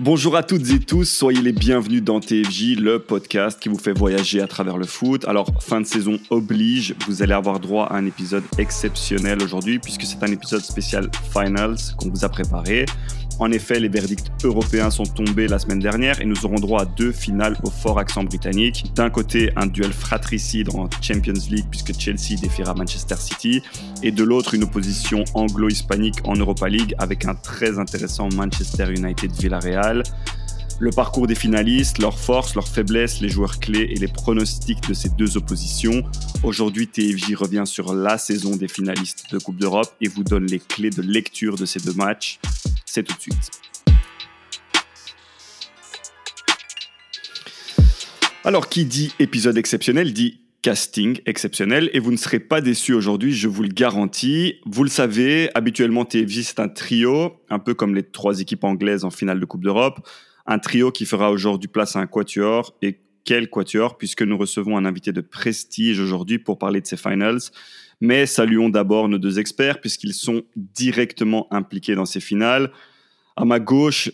Bonjour à toutes et tous, soyez les bienvenus dans TFJ, le podcast qui vous fait voyager à travers le foot. Alors, fin de saison oblige, vous allez avoir droit à un épisode exceptionnel aujourd'hui puisque c'est un épisode spécial Finals qu'on vous a préparé. En effet, les verdicts européens sont tombés la semaine dernière et nous aurons droit à deux finales au fort accent britannique. D'un côté, un duel fratricide en Champions League puisque Chelsea défiera Manchester City et de l'autre, une opposition anglo-hispanique en Europa League avec un très intéressant Manchester United-Villarreal. Le parcours des finalistes, leurs forces, leurs faiblesses, les joueurs clés et les pronostics de ces deux oppositions. Aujourd'hui, TFJ revient sur la saison des finalistes de Coupe d'Europe et vous donne les clés de lecture de ces deux matchs. C'est tout de suite. Alors, qui dit épisode exceptionnel dit casting exceptionnel et vous ne serez pas déçus aujourd'hui, je vous le garantis. Vous le savez, habituellement TFJ c'est un trio, un peu comme les trois équipes anglaises en finale de Coupe d'Europe un trio qui fera aujourd'hui place à un quatuor. Et quel quatuor, puisque nous recevons un invité de prestige aujourd'hui pour parler de ces finals. Mais saluons d'abord nos deux experts, puisqu'ils sont directement impliqués dans ces finales. À ma gauche,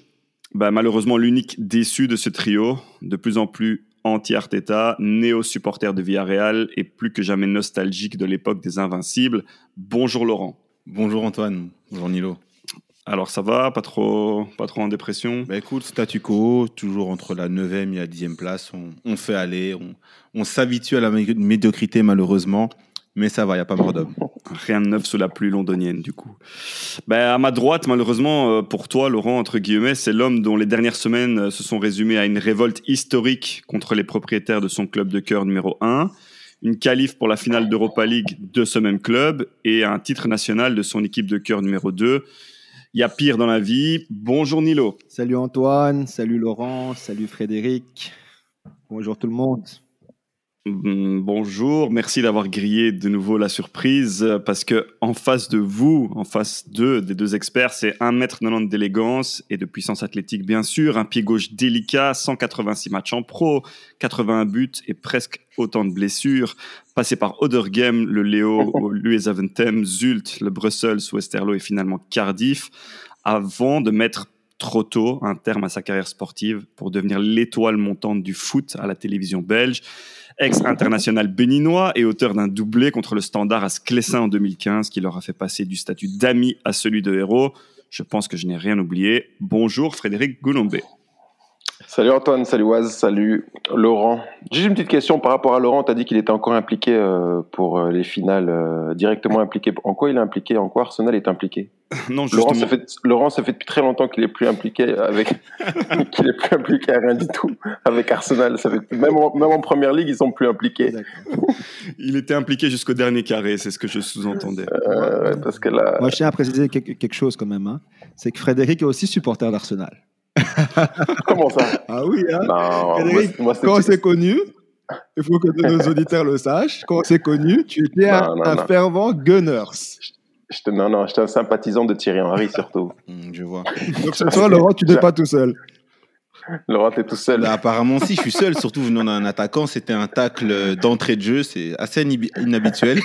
bah, malheureusement l'unique déçu de ce trio, de plus en plus anti-Arteta, néo-supporter de Villarreal et plus que jamais nostalgique de l'époque des Invincibles. Bonjour Laurent. Bonjour Antoine. Bonjour Nilo. Alors ça va, pas trop, pas trop en dépression bah Écoute, statu quo, toujours entre la 9e et la 10e place. On, fait aller, on, s'habitue à la médiocrité malheureusement, mais ça va, il n'y a pas mort d'homme. Rien de neuf sous la pluie londonienne du coup. Bah, à ma droite, malheureusement euh, pour toi, Laurent, entre guillemets, c'est l'homme dont les dernières semaines euh, se sont résumées à une révolte historique contre les propriétaires de son club de cœur numéro 1 une qualif pour la finale d'Europa League de ce même club et un titre national de son équipe de cœur numéro 2. Il y a pire dans la vie. Bonjour Nilo. Salut Antoine, salut Laurent, salut Frédéric. Bonjour tout le monde. Mm, bonjour, merci d'avoir grillé de nouveau la surprise parce que en face de vous, en face d'eux, des deux experts, c'est 1m90 d'élégance et de puissance athlétique bien sûr, un pied gauche délicat, 186 matchs en pro, 81 buts et presque autant de blessures, passé par Odergem, le Léo, l'US Aventem, Zult, le Brussels, Westerlo et finalement Cardiff, avant de mettre trop tôt un terme à sa carrière sportive pour devenir l'étoile montante du foot à la télévision belge ex-international béninois et auteur d'un doublé contre le Standard à Sclessin en 2015 qui leur a fait passer du statut d'ami à celui de héros. Je pense que je n'ai rien oublié. Bonjour Frédéric Goulombé. Salut Antoine, salut Oise, salut Laurent. Juste une petite question par rapport à Laurent. Tu as dit qu'il était encore impliqué euh, pour euh, les finales, euh, directement impliqué. En quoi il est impliqué? En quoi Arsenal est impliqué? Non, justement. Laurent, ça fait, Laurent, ça fait depuis très longtemps qu'il est plus impliqué avec, qu'il est plus impliqué à rien du tout avec Arsenal. Ça fait même en, même en première ligue, ils sont plus impliqués. il était impliqué jusqu'au dernier carré, c'est ce que je sous-entendais. parce que là... Moi, je tiens à préciser quelque chose quand même. Hein. C'est que Frédéric est aussi supporter d'Arsenal. Comment ça? Ah oui, hein quand on s'est connu, il faut que nos auditeurs le sachent, quand on s'est connu, tu étais un, fervent Gunners. non, non, j'étais un sympathisant de Thierry Henry surtout. Hmm, je vois. Donc ce soir, Laurent, tu n'es pas tout seul. Laurent, tu es tout seul. Bah, apparemment, si, je suis seul, surtout venant d'un attaquant. C'était un tacle d'entrée de jeu, c'est assez inhabituel.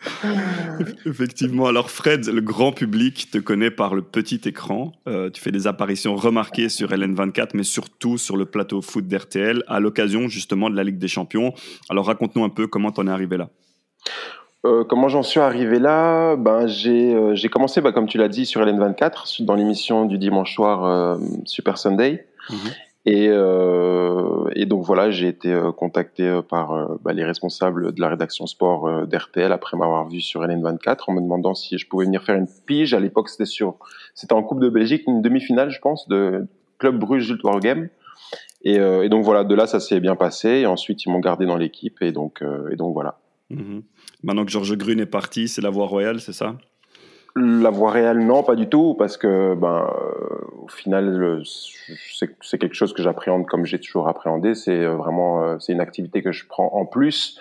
Effectivement. Alors Fred, le grand public te connaît par le petit écran. Euh, tu fais des apparitions remarquées sur LN24, mais surtout sur le plateau foot d'RTL, à l'occasion justement de la Ligue des Champions. Alors raconte-nous un peu comment t'en es arrivé là. Euh, comment j'en suis arrivé là? Ben, J'ai euh, commencé, bah, comme tu l'as dit, sur LN24, dans l'émission du dimanche soir Super Sunday. Mhm. Et, euh, et, donc voilà, j'ai été euh, contacté euh, par euh, bah, les responsables de la rédaction sport d'RTL après m'avoir vu sur LN24 en me demandant si je pouvais venir faire une pige. À l'époque, c'était sur, c'était en Coupe de Belgique, une demi-finale, je pense, de Club Bruges Wargame. Et, et donc voilà, de là, ça s'est bien passé. Et ensuite, ils m'ont gardé dans l'équipe. Et donc, et donc voilà. Mhm. Maintenant que Georges Grune est parti, c'est la voie royale, c'est ça? La voie réelle, non, pas du tout, parce que, ben, euh, au final, c'est quelque chose que j'appréhende comme j'ai toujours appréhendé. C'est euh, vraiment, euh, c'est une activité que je prends en plus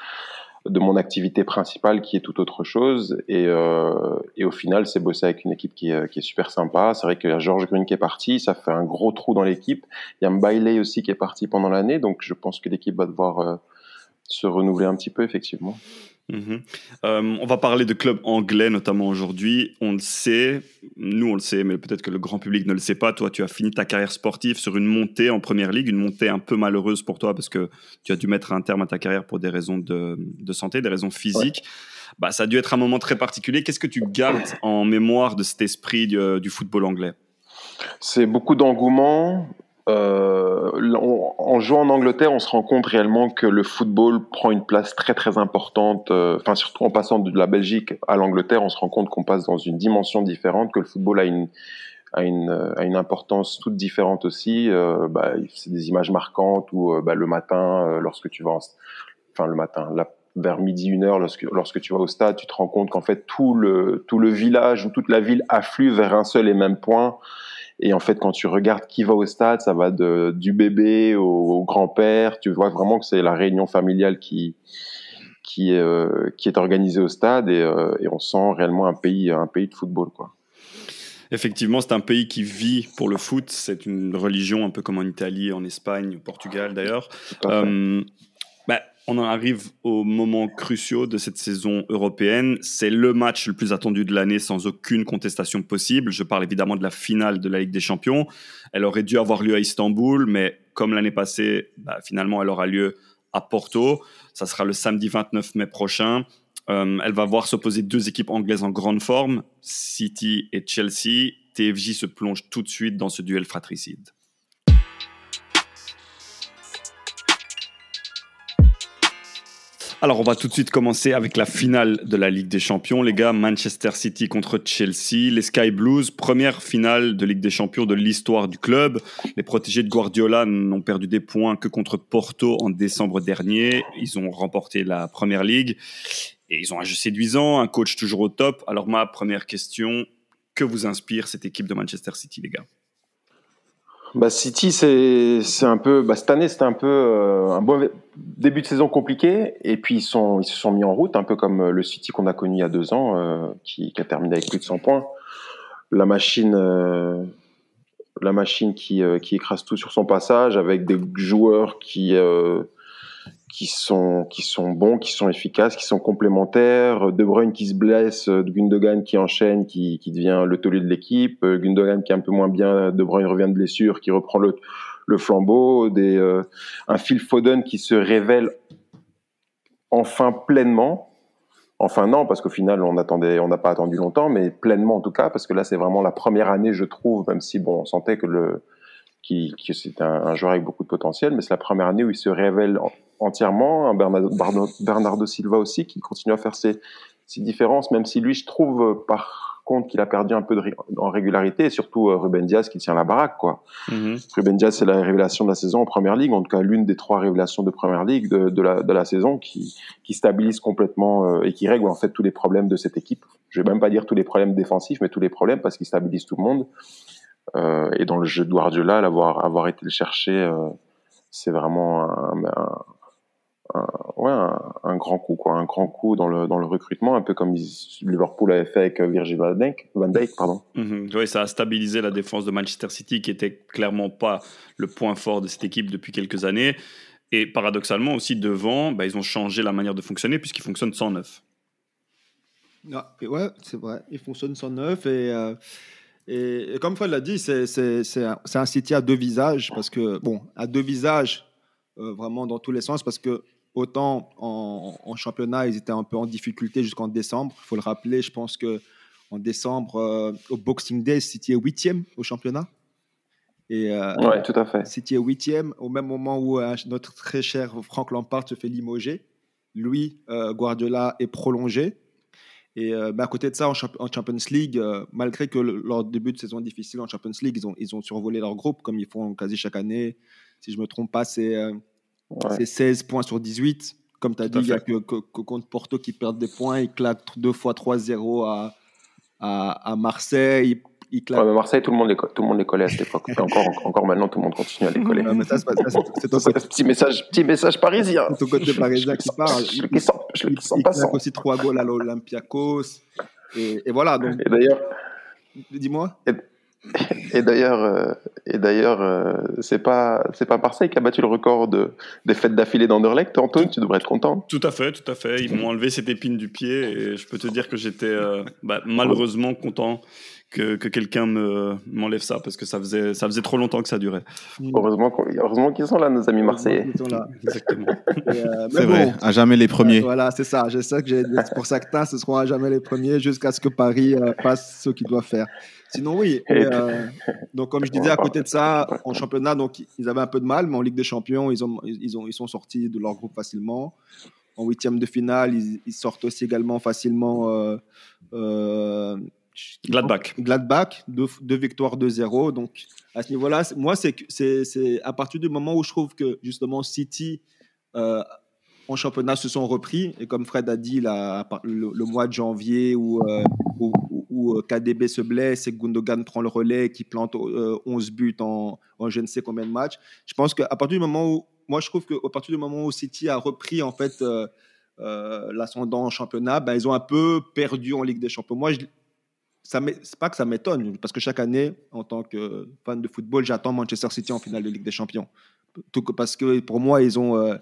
de mon activité principale, qui est tout autre chose. Et, et au final, c'est bosser avec une équipe qui est, qui est super sympa. C'est vrai qu'il y a Georges Green qui est parti, ça fait un gros trou dans l'équipe. Il y a Mbailey aussi qui est parti pendant l'année, donc je pense que l'équipe va devoir se renouveler un petit peu, effectivement. Mhm. Euh, on va parler de clubs anglais notamment aujourd'hui. On le sait, nous on le sait, mais peut-être que le grand public ne le sait pas. Toi, tu as fini ta carrière sportive sur une montée en première ligue, une montée un peu malheureuse pour toi parce que tu as dû mettre un terme à ta carrière pour des raisons de, santé, des raisons physiques. Bah, ça a dû être un moment très particulier. Qu'est-ce que tu gardes en mémoire de cet esprit du football anglais? C'est beaucoup d'engouement, euh, en jouant en Angleterre, on se rend compte réellement que le football prend une place très très importante. Euh, enfin, surtout en passant de la Belgique à l'Angleterre, on se rend compte qu'on passe dans une dimension différente, que le football a une importance toute différente aussi. Euh, bah, c'est des images marquantes où bah, le matin, lorsque tu vas, enfin le matin, vers midi une heure, lorsque lorsque tu vas au stade, tu te rends compte qu'en fait tout le tout le village ou toute la ville afflue vers un seul et même point. Et en fait, quand tu regardes qui va au stade, ça va de, du bébé au, grand-père. Tu vois vraiment que c'est la réunion familiale qui, qui, euh, qui est organisée au stade et, euh, et, on sent réellement un pays, un pays de football. Quoi. Effectivement, c'est un pays qui vit pour le foot. C'est une religion un peu comme en Italie, en Espagne, au Portugal d'ailleurs. Euh, bah, on en arrive aux moments cruciaux de cette saison européenne. C'est le match le plus attendu de l'année sans aucune contestation possible. Je parle évidemment de la finale de la Ligue des Champions. Elle aurait dû avoir lieu à Istanbul, mais comme l'année passée, bah, finalement, elle aura lieu à Porto. Ça sera le samedi 29 mai prochain. Euh, elle va voir s'opposer deux équipes anglaises en grande forme, City et Chelsea. TFJ se plonge tout de suite dans ce duel fratricide. Alors, on va tout de suite commencer avec la finale de la Ligue des Champions, les gars. Manchester City contre Chelsea. Les Sky Blues, première finale de Ligue des Champions de l'histoire du club. Les protégés de Guardiola n'ont perdu des points que contre Porto en décembre dernier. Ils ont remporté la première ligue et ils ont un jeu séduisant, un coach toujours au top. Alors, ma première question, que vous inspire cette équipe de Manchester City, les gars? Bah, City, c'est un peu. Bah, cette année, c'était un peu euh, un bon début de saison compliqué. Et puis, ils, sont, ils se sont mis en route, un peu comme euh, le City qu'on a connu il y a deux ans, euh, qui, qui, a terminé avec plus de 100 points. La machine, la machine qui, qui écrase tout sur son passage, avec des joueurs qui qui sont qui sont bons, qui sont efficaces, qui sont complémentaires. De Bruyne qui se blesse, Gundogan qui enchaîne, qui, qui devient le taulier de l'équipe. Gundogan qui est un peu moins bien, De Bruyne revient de blessure, qui reprend le, le flambeau. Des, euh, un Phil Foden qui se révèle enfin pleinement. Enfin non, parce qu'au final on attendait, on n'a pas attendu longtemps, mais pleinement en tout cas, parce que là c'est vraiment la première année, je trouve, même si bon, on sentait que le qui, qui c'est un, joueur avec beaucoup de potentiel, mais c'est la première année où il se révèle entièrement. Un Bernardo, Bernardo, Silva aussi qui continue à faire ses, ses, différences, même si lui, je trouve euh, par contre qu'il a perdu un peu de, en régularité, et surtout euh, Ruben Diaz qui tient la baraque. Quoi. Mm-hmm. Ruben Diaz, c'est la révélation de la saison en première ligue, en tout cas l'une des trois révélations de première ligue de, de, la, de la, saison qui, qui stabilise complètement euh, et qui règle en fait tous les problèmes de cette équipe. Je vais même pas dire tous les problèmes défensifs, mais tous les problèmes parce qu'il stabilise tout le monde. Euh, et dans le jeu de Guardiola, l'avoir avoir été le chercher, euh, c'est vraiment un, un, ouais, un, grand coup, quoi, un grand coup dans le, dans le recrutement, un peu comme Liverpool avait fait avec Virgil van Dijk. Van Dijk pardon. Mhm. oui, ça a stabilisé la défense de Manchester City, qui était clairement pas le point fort de cette équipe depuis quelques années. Et paradoxalement aussi devant, bah, ils ont changé la manière de fonctionner puisqu'ils fonctionnent sans neuf. Ah, ouais, c'est vrai, ils fonctionnent sans neuf et euh, et, comme Fred l'a dit, c'est un, un, City à deux visages, parce que, bon, à deux visages, euh, vraiment dans tous les sens, parce que autant en, championnat, ils étaient un peu en difficulté jusqu'en décembre. Il faut le rappeler, je pense que en décembre, euh, au Boxing Day, City est huitième au championnat. Et, euh, ouais, tout à fait. City est huitième, au même moment où notre très cher Frank Lampard se fait limoger. Lui, Guardiola est prolongé. Et euh, à côté de ça, en, Champions League, euh, malgré que leur début de saison difficile en Champions League, ils ont, ils ont survolé leur groupe comme ils font quasi chaque année. Si je ne me trompe pas, c'est 16 euh, points sur 18. Comme tu as dit, il n'y a que, contre Porto qui perdent des points. Ils claquent deux fois 3-0 à, à, à, Marseille Marseille, tout le, monde les, tout le monde les collait à cette époque. Encore, encore maintenant, tout le monde continue à les coller. c'est petit message, petit message parisien. C'est ton côté parisien qui parle. Je, le sens, je le sens pas. Il aussi trois goals à l'Olympiakos. Et, et, voilà. Donc, et d'ailleurs, dis-moi. Et d'ailleurs, euh, et d'ailleurs, euh, c'est pas, c'est pas Marseille qui a battu le record de des fêtes d'affilée d'Anderlecht. Antoine, tu devrais être content. Tout à fait, tout à fait. Ils m'ont enlevé cette épine du pied et je peux te dire que j'étais euh, bah, malheureusement content que, que quelqu'un me m'enlève ça parce que ça faisait ça faisait trop longtemps que ça durait. Heureusement, qu'on- heureusement qu'ils sont là, nos amis marseillais. Ils sont là. Exactement. Euh, C'est bon, vrai, à jamais les premiers. Voilà, c'est ça. Je sais que j'ai- pour certains, ce seront à jamais les premiers jusqu'à ce que Paris euh, fasse ce qu'il doit faire. Sinon, oui. Et euh, donc, comme je disais, à côté de ça, en championnat, donc ils avaient un peu de mal, mais en Ligue des Champions, ils ont, ils ont, ils sont sortis de leur groupe facilement. En huitième de finale, ils, ils sortent aussi également facilement. Euh, euh, Gladbach. Gladbach, deux, victoires 2-0. Donc, à ce niveau-là, moi, c'est à partir du moment où je trouve que, justement, City, euh, en championnat, se sont repris. Et comme Fred a dit, là, le, mois de janvier où, euh, où, euh, KDB se blesse et Gundogan prend le relais, qui plante euh, 11 buts en, je ne sais combien de matchs, je pense qu'à partir du moment où, moi, je trouve qu'à partir du moment où City a repris, en fait, l'ascendant en championnat, ben, ils ont un peu perdu en Ligue des Champions. Moi, je, ça c'est pas que ça m'étonne, parce que chaque année, en tant que fan de football, j'attends Manchester City en finale de Ligue des Champions. Parce que pour moi, ils ont euh,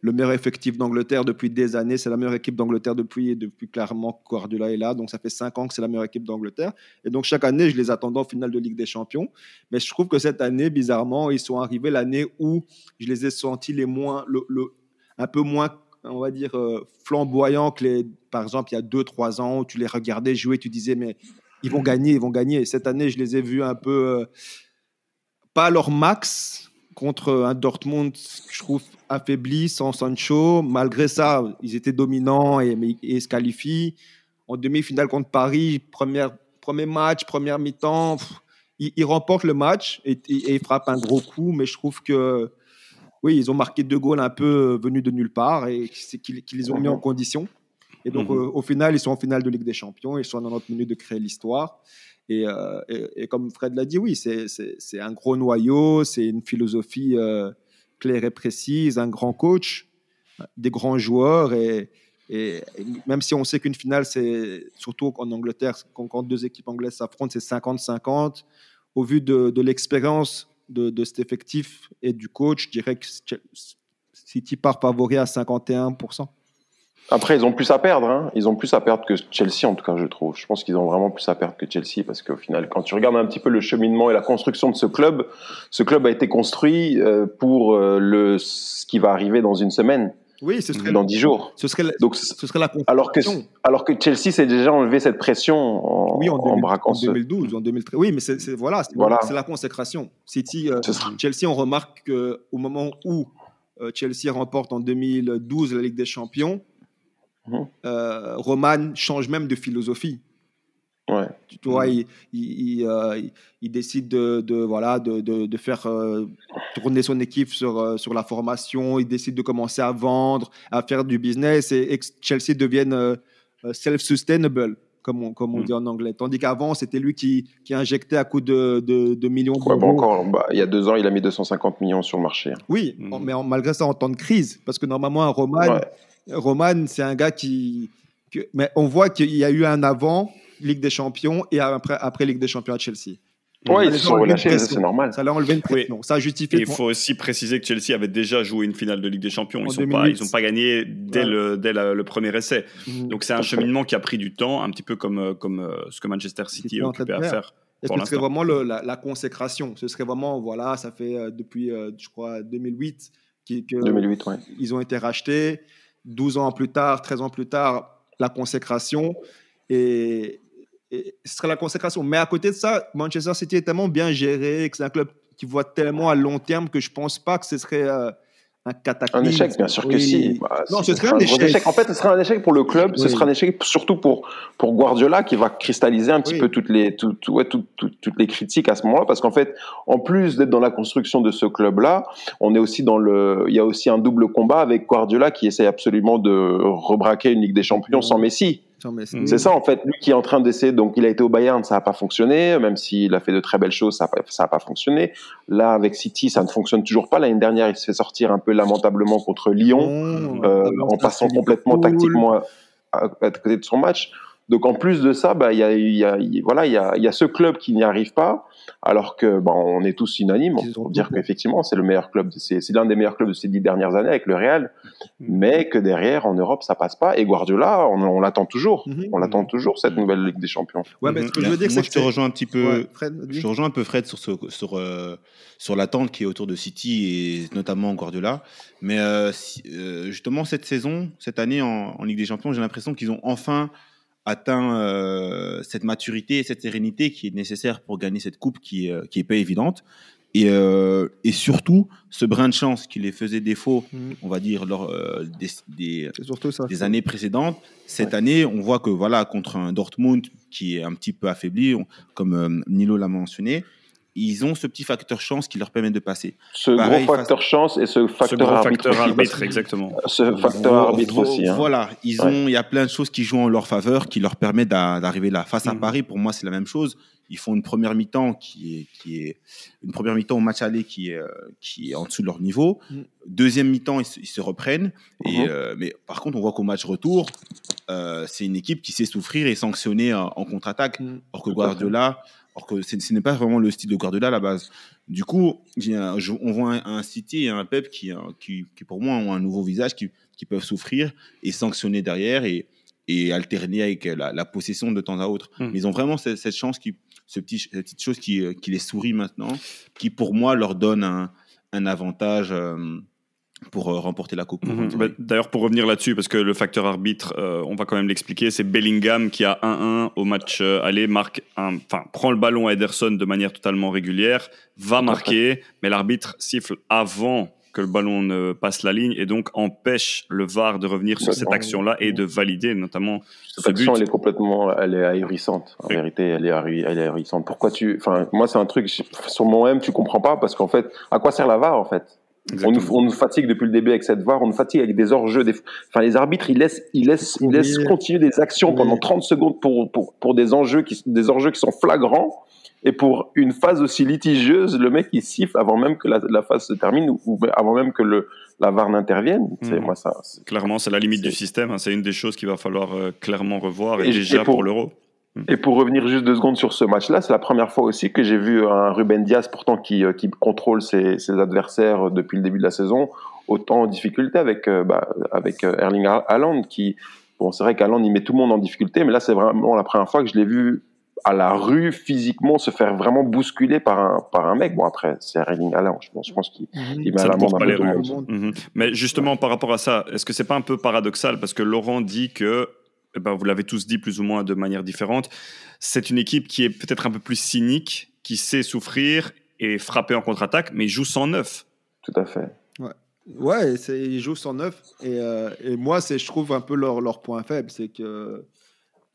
le meilleur effectif d'Angleterre depuis des années. C'est la meilleure équipe d'Angleterre depuis, depuis clairement que Guardiola est là. Donc ça fait cinq ans que c'est la meilleure équipe d'Angleterre. Et donc chaque année, je les attendais en finale de Ligue des Champions. Mais je trouve que cette année, bizarrement, ils sont arrivés l'année où je les ai sentis les moins, le, le- un peu moins, on va dire, euh, flamboyants que les, par exemple, il y a deux, trois ans où tu les regardais jouer, tu disais, mais ils vont gagner, ils vont gagner. Et cette année, je les ai vus un peu, euh, pas à leur max, contre un Dortmund, je trouve affaibli, sans Sancho. Malgré ça, ils étaient dominants et, et se qualifient. En demi-finale contre Paris, première, premier match, première mi-temps, ils, ils remportent le match et, et- et ils frappent un gros coup, mais je trouve que oui, ils ont marqué deux goals un peu venus de nulle part et qu'ils les ont mis en condition. Et donc, Mhm. euh, au final, ils sont en finale de Ligue des Champions. Ils sont à 90 minutes de créer l'histoire. Et, euh, et- et comme Fred l'a dit, oui, c'est- un gros noyau, c'est une philosophie euh, claire et précise, un grand coach, des grands joueurs. Et, et- et même si on sait qu'une finale, c'est surtout en Angleterre, quand, quand deux équipes anglaises s'affrontent, c'est 50-50. Au vu de, de l'expérience de, de cet effectif et du coach, je dirais que City part favori à 51%. Après, ils ont plus à perdre. Hein. Ils ont plus à perdre que Chelsea, en tout cas, je trouve. Je pense qu'ils ont vraiment plus à perdre que Chelsea parce qu'au final, quand tu regardes un petit peu le cheminement et la construction de ce club, ce club a été construit euh, pour euh, le, ce qui va arriver dans une semaine, Oui, ce serait, dans dix jours. ce serait, Donc, ce serait la alors que, consécration. alors que Chelsea s'est déjà enlevé cette pression en, Oui, en, en 2000 braquant en ce. 2012, en 2013. Oui, mais c'est voilà, c'est Voilà. la consécration. City, euh, sera- Chelsea, on remarque qu'au moment où Chelsea remporte en 2012 la Ligue des Champions, Euh, Roman change même de philosophie. Ouais. Tu tu vois, il, il, il, euh, il- décide de, de, voilà, de, de, de faire euh, tourner son équipe sur, euh, sur la formation. Il décide de commencer à vendre, à faire du business et, et que Chelsea devienne self-sustainable, comme on, comme on Mm. dit en anglais. Tandis qu'avant, c'était lui qui, qui injectait à coups de, de, de millions Ouais, d'euros. bon, encore, bah, il y a deux ans, il a mis 250 millions sur le marché. Oui, en- mais en- malgré ça, en temps de crise, parce que normalement, un Roman, Ouais. Roman, c'est un gars qui. que- mais on voit qu'il y a eu un avant Ligue des Champions et après, après Ligue des Champions à Chelsea. Ça ils se a sont relâchés, ça, c'est normal. Ça l'a enlevé une Oui. pression. Ça Et justifie. il faut aussi préciser que Chelsea avait déjà joué une finale de Ligue des Champions. Ils n'ont 2008. pas, pas gagné dès, Ouais. le, dès la- le premier essai. Mhm. Donc c'est un cheminement qui a pris du temps, un petit peu comme, euh, comme euh, ce que Manchester City est est en train occupé de à faire. Et pour ce serait vraiment le- la, la consécration? Ce serait vraiment, voilà, ça fait euh, depuis, euh, je crois, 2008 qu'ils que 2008, ouais. ils ont été rachetés. 12 ans plus tard, 13 ans plus tard, la consécration. Et, ce serait la consécration. Mais à côté de ça, Manchester City est tellement bien géré, que c'est un club qui voit tellement à long terme que je pense pas que ce serait euh, un cataclysme. Un échec, bien sûr que Oui. si. Bah, Non, ce serait un échec. En fait, ce serait un échec pour le club, ce Oui. sera un échec surtout pour, pour Guardiola qui va cristalliser un petit Oui. peu toutes les, tout- tout- ouais, tout- tout- toutes les critiques à ce moment-là. Parce qu'en fait, en plus d'être dans la construction de ce club-là, on est aussi dans le, il y a aussi un double combat avec Guardiola qui essaie absolument de rebraquer une Ligue des Champions sans Messi. C'est ça en fait, lui qui est en train d'essayer. Donc il a été au Bayern, ça n'a pas fonctionné, même s'il a fait de très belles choses, ça n'a pas, ça a pas fonctionné. Là avec City, ça ne fonctionne toujours pas. L'année dernière, il se fait sortir un peu lamentablement contre Lyon, euh, en passant complètement tactiquement à, à côté de son match. Donc en plus de ça, bah, il y a, y a, voilà, il y a, y a ce club qui n'y arrive pas, alors que bah, on est tous unanimes pour dire qu'effectivement c'est le meilleur club, c'est l'un des meilleurs clubs de ces dix dernières années avec le Real, mais que derrière en Europe ça passe pas. Et Guardiola, on, on l'attend toujours, Mhm. on l'attend toujours cette nouvelle Ligue des Champions. Ouais, mais ce que je veux dire, Moi, c'est je que te rejoins un petit peu. Ouais, Fred. Je te rejoins un peu Fred sur, ce, sur, euh, sur l'attente qui est autour de City et notamment Guardiola. Mais euh, si- euh, justement, cette saison, cette année en, en Ligue des Champions, j'ai l'impression qu'ils ont enfin atteint euh, cette maturité et cette sérénité qui est nécessaire pour gagner cette coupe qui euh, qui est pas évidente. Et, euh, et surtout, ce brin de chance qui les faisait défaut, Mhm. on va dire, lors euh, des, des, ça. années précédentes. Cette année, on voit que voilà, contre un Dortmund qui est un petit peu affaibli, on- comme Nilo l'a mentionné, ils ont ce petit facteur chance qui leur permet de passer. Ce Pareil, gros facteur chance et ce Ce facteur gros arbitre, facteur aussi, arbitre, parce que- exactement. ce facteur Vo- arbitre vo- aussi. hein. Voilà, ils ont, il y a plein de choses qui jouent en leur faveur, qui leur permettent d'a- d'arriver là. Face à Mhm. Paris, pour moi, c'est la même chose. Ils font une première mi-temps qui est, qui est une première mi-temps au match aller qui est, euh, qui est en dessous de leur niveau. Mhm. Deuxième mi-temps, ils, se- ils se reprennent. Et, Mhm. euh, mais par contre, on voit qu'au match retour, euh, c'est une équipe qui sait souffrir et sanctionner en, en contre-attaque. Mhm. Or que. Guardiola, que ce n'est pas vraiment le style de Guardiola à la base. Du coup, j'ai un- je- on voit un, un City et un Pep qui, euh, qui, qui, pour moi, ont un nouveau visage, qui, qui peuvent souffrir et sanctionner derrière et, et alterner avec la, la possession de temps à autre. Mm. Mais ils ont vraiment cette, cette chance, qui, ce petit, cette petite chose qui, euh, qui les sourit maintenant, qui pour moi leur donne un, un avantage euh, pour euh, remporter la Coupe. Mhm. Bah, D'ailleurs, pour revenir là-dessus, parce que le facteur arbitre, euh, on va quand même l'expliquer, c'est Bellingham qui a 1-1 au match euh, aller, marque un, enfin, prend le ballon à Ederson de manière totalement régulière, va marquer, mais l'arbitre siffle avant que le ballon ne passe la ligne et donc empêche le VAR de revenir sur cette action-là et de valider notamment Cette ce action, but. elle est complètement, elle est ahurissante. En Oui. vérité, elle est, ahu- elle est ahurissante. Pourquoi tu, enfin, moi, c'est un truc, sur mon M, tu comprends pas parce qu'en fait, à quoi sert la VAR, en fait? On nous, Exactement. on nous fatigue depuis le début avec cette VAR, on nous fatigue avec des hors-jeux. Des... Enfin, les arbitres, ils laissent, ils laissent, ils laissent Oui. continuer des actions Oui. pendant 30 secondes pour, pour, pour des enjeux qui, des enjeux qui sont flagrants. Et pour une phase aussi litigieuse, le mec, il siffle avant même que la, la phase se termine ou, ou avant même que le, la VAR n'intervienne. C'est, Mhm. moi, ça, Clairement, c'est la limite du système. hein. C'est une des choses qu'il va falloir euh, clairement revoir et, Et- déjà et pour, pour- l'euro. Et pour revenir juste deux secondes sur ce match-là, c'est la première fois aussi que j'ai vu un Ruben Diaz, pourtant qui, euh, qui contrôle ses, ses adversaires depuis le début de la saison, autant en difficulté avec, euh, bah, avec euh, Erling Haaland, qui, bon, c'est vrai qu'Haaland, il met tout le monde en difficulté, mais là, c'est vraiment la première fois que je l'ai vu à la rue, physiquement, se faire vraiment bousculer par un, par un mec. Bon, après, c'est Erling Haaland, je pense, je pense qu'il Mhm. il met Ça à ne la les peu tout le rues. monde. Mhm. Mais justement, par rapport à ça, est-ce que c'est pas un peu paradoxal? Parce que Laurent dit que, eh ben, vous l'avez tous dit plus ou moins de manière différente, c'est une équipe qui est peut-être un peu plus cynique, qui sait souffrir et frapper en contre-attaque, mais il joue sans neuf. Tout à fait. Ouais, c'est- ils jouent sans neuf. Et, euh, et moi, c'est, je trouve un peu leur, leur point faible. C'est que,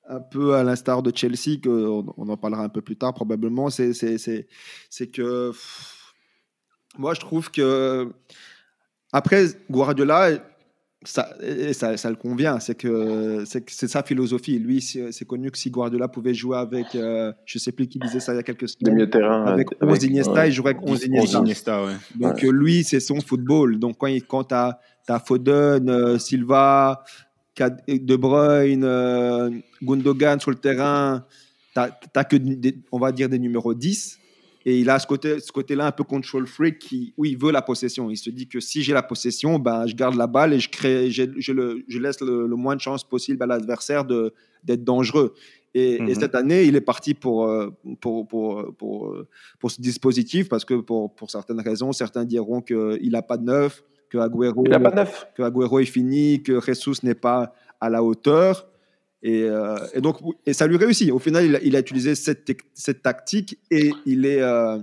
un peu à l'instar de Chelsea, que on, on en parlera un peu plus tard probablement, c'est, c'est, c'est, c'est que. pff, moi, je trouve que. Après, Guardiola, ça, et ça, ça le convient. C'est que c'est, sa philosophie. Lui, c'est, connu que si Guardiola pouvait jouer avec. euh, je sais plus qui disait ça il y a quelques semaines. milieux de terrain. Avec 11 Iniesta, ouais. il jouerait avec 11 11 Iniesta. Iniesta, ouais. Donc lui, c'est son football. Donc quand, il- quand tu as, Foden, euh, Silva, De Bruyne, euh, Gundogan sur le terrain, tu n'as que, des- on va dire, des numéros 10. Et il a ce côté- ce côté-là un peu control freak qui, où il veut la possession. Il se dit que si j'ai la possession, ben, je garde la balle et je, crée, je, le- je laisse le, le moins de chance possible à l'adversaire de- d'être dangereux. Et, et Mhm. cette année, il est parti pour, euh, pour, pour, pour, pour ce dispositif parce que pour, pour certaines raisons, certains diront qu'il n'a pas de neuf, que Agüero, Il n'a pas de neuf. que Agüero est fini, que Jesus n'est pas à la hauteur. Et, euh, et donc, et ça lui réussit. Au final, il a, il a utilisé cette, cette tactique et il est, euh,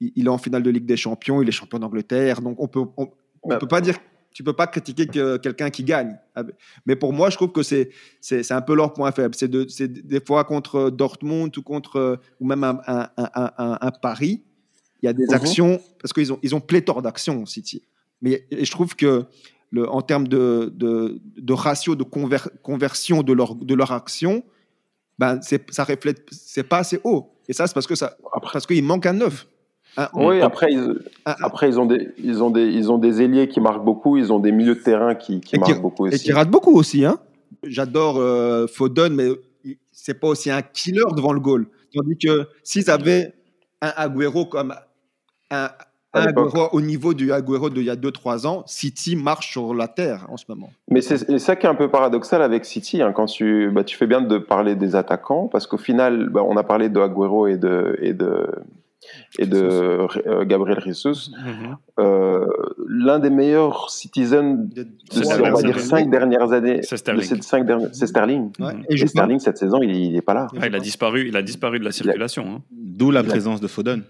il est en finale de Ligue des Champions, il est champion d'Angleterre. Donc, on peut, on, on Bah. peut pas dire, tu peux pas critiquer que quelqu'un qui gagne. Mais pour moi, je trouve que c'est, c'est, c'est un peu leur point faible. C'est, de, c'est des fois contre Dortmund ou contre, ou même un, un, un, un- un Paris. Il y a des Mhm. actions, parce qu'ils ont, ils ont pléthore d'actions, City. Mais et je trouve que le, en termes de, de, de ratio de conver- conversion de leur, de leur action, ben c'est, ça reflète, c'est pas assez haut. Et ça, c'est parce que ça, parce qu'il manque un neuf. Un- oui, un- après, ils, un- Après, ils ont des, ils ont des, ils ont des ailiers qui marquent beaucoup. Ils ont des milieux de terrain qui, qui Et qui- marquent beaucoup et aussi. qui rate beaucoup aussi. Hein. J'adore euh, Foden, mais c'est pas aussi un killer devant le goal. Tandis que s'ils avaient un Agüero comme un Agüero au niveau du Agüero d'il y a 2-3 ans, City marche sur la terre en ce moment. Mais c'est ça qui est un peu paradoxal avec City. Hein, quand tu, bah, tu fais bien de parler des attaquants, parce qu'au final, bah, on a parlé de Agüero et de, et de, et de euh, Gabriel Jesus. Mhm. euh, L'un des meilleurs citizens de, ces, on va dire, cinq dernières années, c'est Sterling. c'est Sterling. Et, Sterling, cette saison, il n'est pas là. il, a disparu, il a disparu de la circulation. Hein. D'où la présence de Foden.